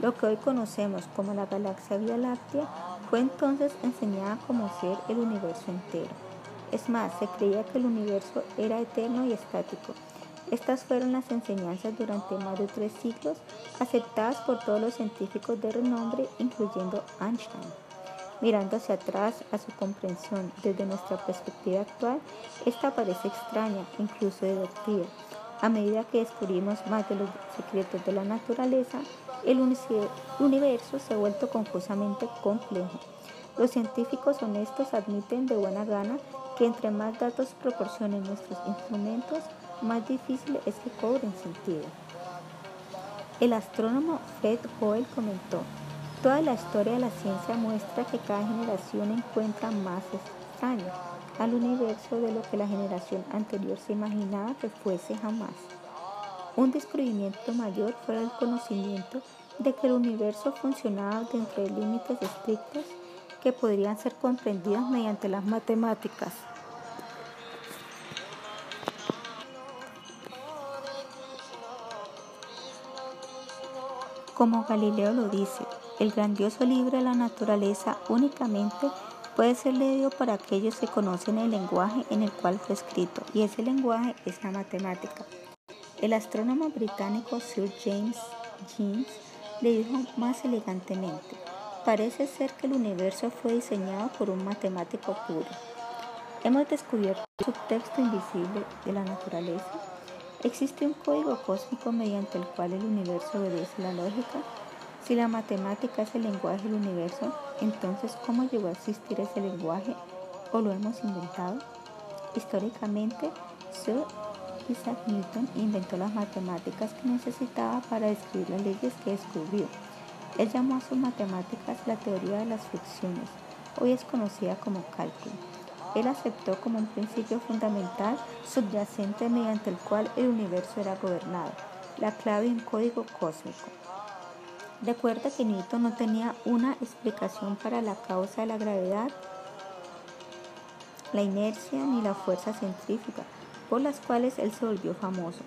Lo que hoy conocemos como la galaxia Vía Láctea fue entonces enseñada como ser el universo entero. Es más, se creía que el universo era eterno y estático. Estas fueron las enseñanzas durante más de tres siglos aceptadas por todos los científicos de renombre, incluyendo Einstein. Mirando hacia atrás a su comprensión desde nuestra perspectiva actual, esta parece extraña, incluso deductiva. A medida que descubrimos más de los secretos de la naturaleza, el universo se ha vuelto confusamente complejo. Los científicos honestos admiten de buena gana que entre más datos proporcionen nuestros instrumentos, más difícil es que cobren sentido. El astrónomo Fred Hoyle comentó, Toda la historia de la ciencia muestra que cada generación encuentra más extraño al universo de lo que la generación anterior se imaginaba que fuese jamás. Un descubrimiento mayor fue el conocimiento de que el universo funcionaba dentro de límites estrictos que podrían ser comprendidos mediante las matemáticas. Como Galileo lo dice, el grandioso libro de la naturaleza únicamente puede ser leído por aquellos que conocen el lenguaje en el cual fue escrito, y ese lenguaje es la matemática. El astrónomo británico Sir James Jeans le dijo más elegantemente, parece ser que el universo fue diseñado por un matemático puro. Hemos descubierto un subtexto invisible de la naturaleza. Existe un código cósmico mediante el cual el universo obedece la lógica si la matemática es el lenguaje del universo, entonces ¿cómo llegó a existir ese lenguaje o lo hemos inventado? Históricamente, Sir Isaac Newton inventó las matemáticas que necesitaba para describir las leyes que descubrió. Él llamó a sus matemáticas la teoría de las fricciones, hoy es conocida como cálculo. Él aceptó como un principio fundamental subyacente mediante el cual el universo era gobernado, la clave de un código cósmico. Recuerda que Newton no tenía una explicación para la causa de la gravedad, la inercia ni la fuerza centrífuga, por las cuales él se volvió famoso,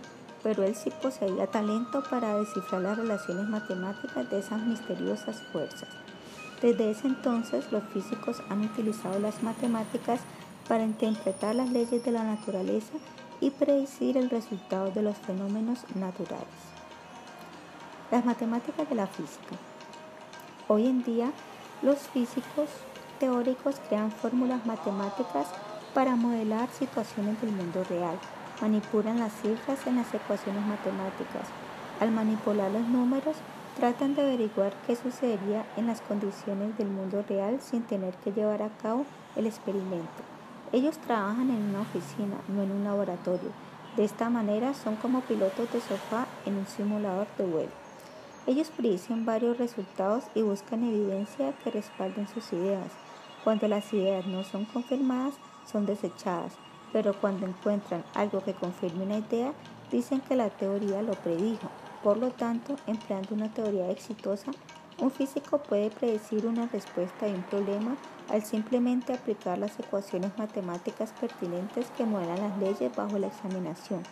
pero él sí poseía talento para descifrar las relaciones matemáticas de esas misteriosas fuerzas. Desde ese entonces los físicos han utilizado las matemáticas para interpretar las leyes de la naturaleza y predecir el resultado de los fenómenos naturales. Las matemáticas de la física. Hoy en día, los físicos teóricos crean fórmulas matemáticas para modelar situaciones del mundo real. Manipulan las cifras en las ecuaciones matemáticas. Al manipular los números, tratan de averiguar qué sucedería en las condiciones del mundo real sin tener que llevar a cabo el experimento. Ellos trabajan en una oficina, no en un laboratorio. De esta manera son como pilotos de sofá en un simulador de vuelo. Ellos predicen varios resultados y buscan evidencia que respalden sus ideas. Cuando las ideas no son confirmadas, son desechadas, pero cuando encuentran algo que confirme una idea, dicen que la teoría lo predijo. Por lo tanto, empleando una teoría exitosa, un físico puede predecir una respuesta a un problema al simplemente aplicar las ecuaciones matemáticas pertinentes que modelan las leyes bajo la examinación.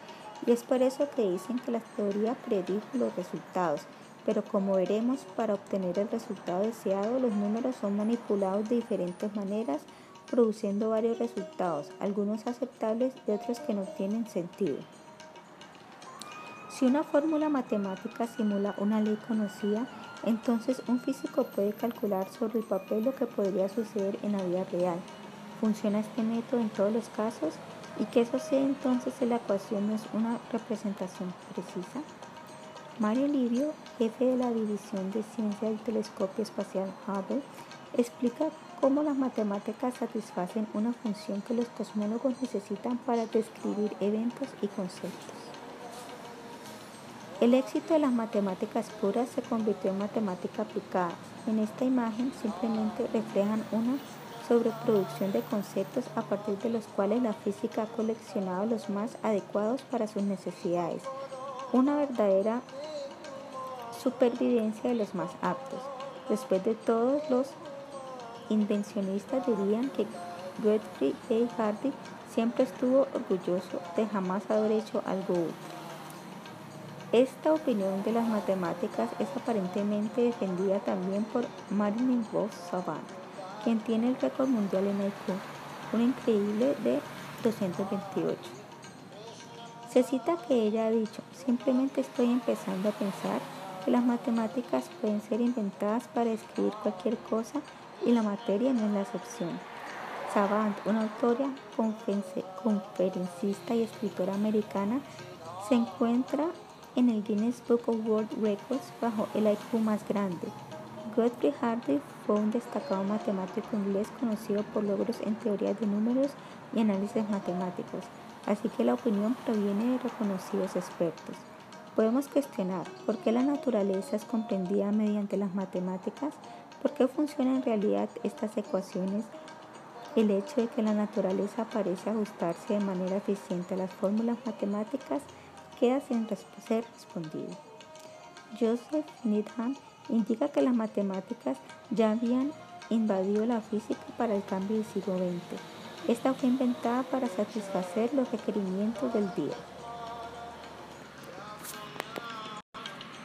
Y es por eso que dicen que la teoría predijo los resultados pero como veremos, para obtener el resultado deseado, los números son manipulados de diferentes maneras, produciendo varios resultados, algunos aceptables y otros que no tienen sentido. Si una fórmula matemática simula una ley conocida, entonces un físico puede calcular sobre el papel lo que podría suceder en la vida real. ¿Funciona este método en todos los casos? ¿Y qué sucede entonces si la ecuación no es una representación precisa? Mario Livio, jefe de la División de Ciencia del Telescopio Espacial Hubble, explica cómo las matemáticas satisfacen una función que los cosmólogos necesitan para describir eventos y conceptos. El éxito de las matemáticas puras se convirtió en matemática aplicada. En esta imagen simplemente reflejan una sobreproducción de conceptos a partir de los cuales la física ha coleccionado los más adecuados para sus necesidades una verdadera supervivencia de los más aptos. Después de todos los invencionistas dirían que Godfrey A. Hardy siempre estuvo orgulloso de jamás haber hecho algo útil. Esta opinión de las matemáticas es aparentemente defendida también por Marilyn Vos Savant, quien tiene el récord mundial en IQ. un increíble de 228. Se cita que ella ha dicho, simplemente estoy empezando a pensar que las matemáticas pueden ser inventadas para escribir cualquier cosa y la materia no es la excepción. Savant, una autora, conferencista y escritora americana, se encuentra en el Guinness Book of World Records bajo el IQ más grande. Godfrey Hardy fue un destacado matemático inglés conocido por logros en teoría de números y análisis matemáticos, así que la opinión proviene de reconocidos expertos. Podemos cuestionar por qué la naturaleza es comprendida mediante las matemáticas, por qué funcionan en realidad estas ecuaciones, el hecho de que la naturaleza parece ajustarse de manera eficiente a las fórmulas matemáticas queda sin ser respondido. Joseph Needham indica que las matemáticas ya habían invadido la física para el cambio del siglo XX. Esta fue inventada para satisfacer los requerimientos del día.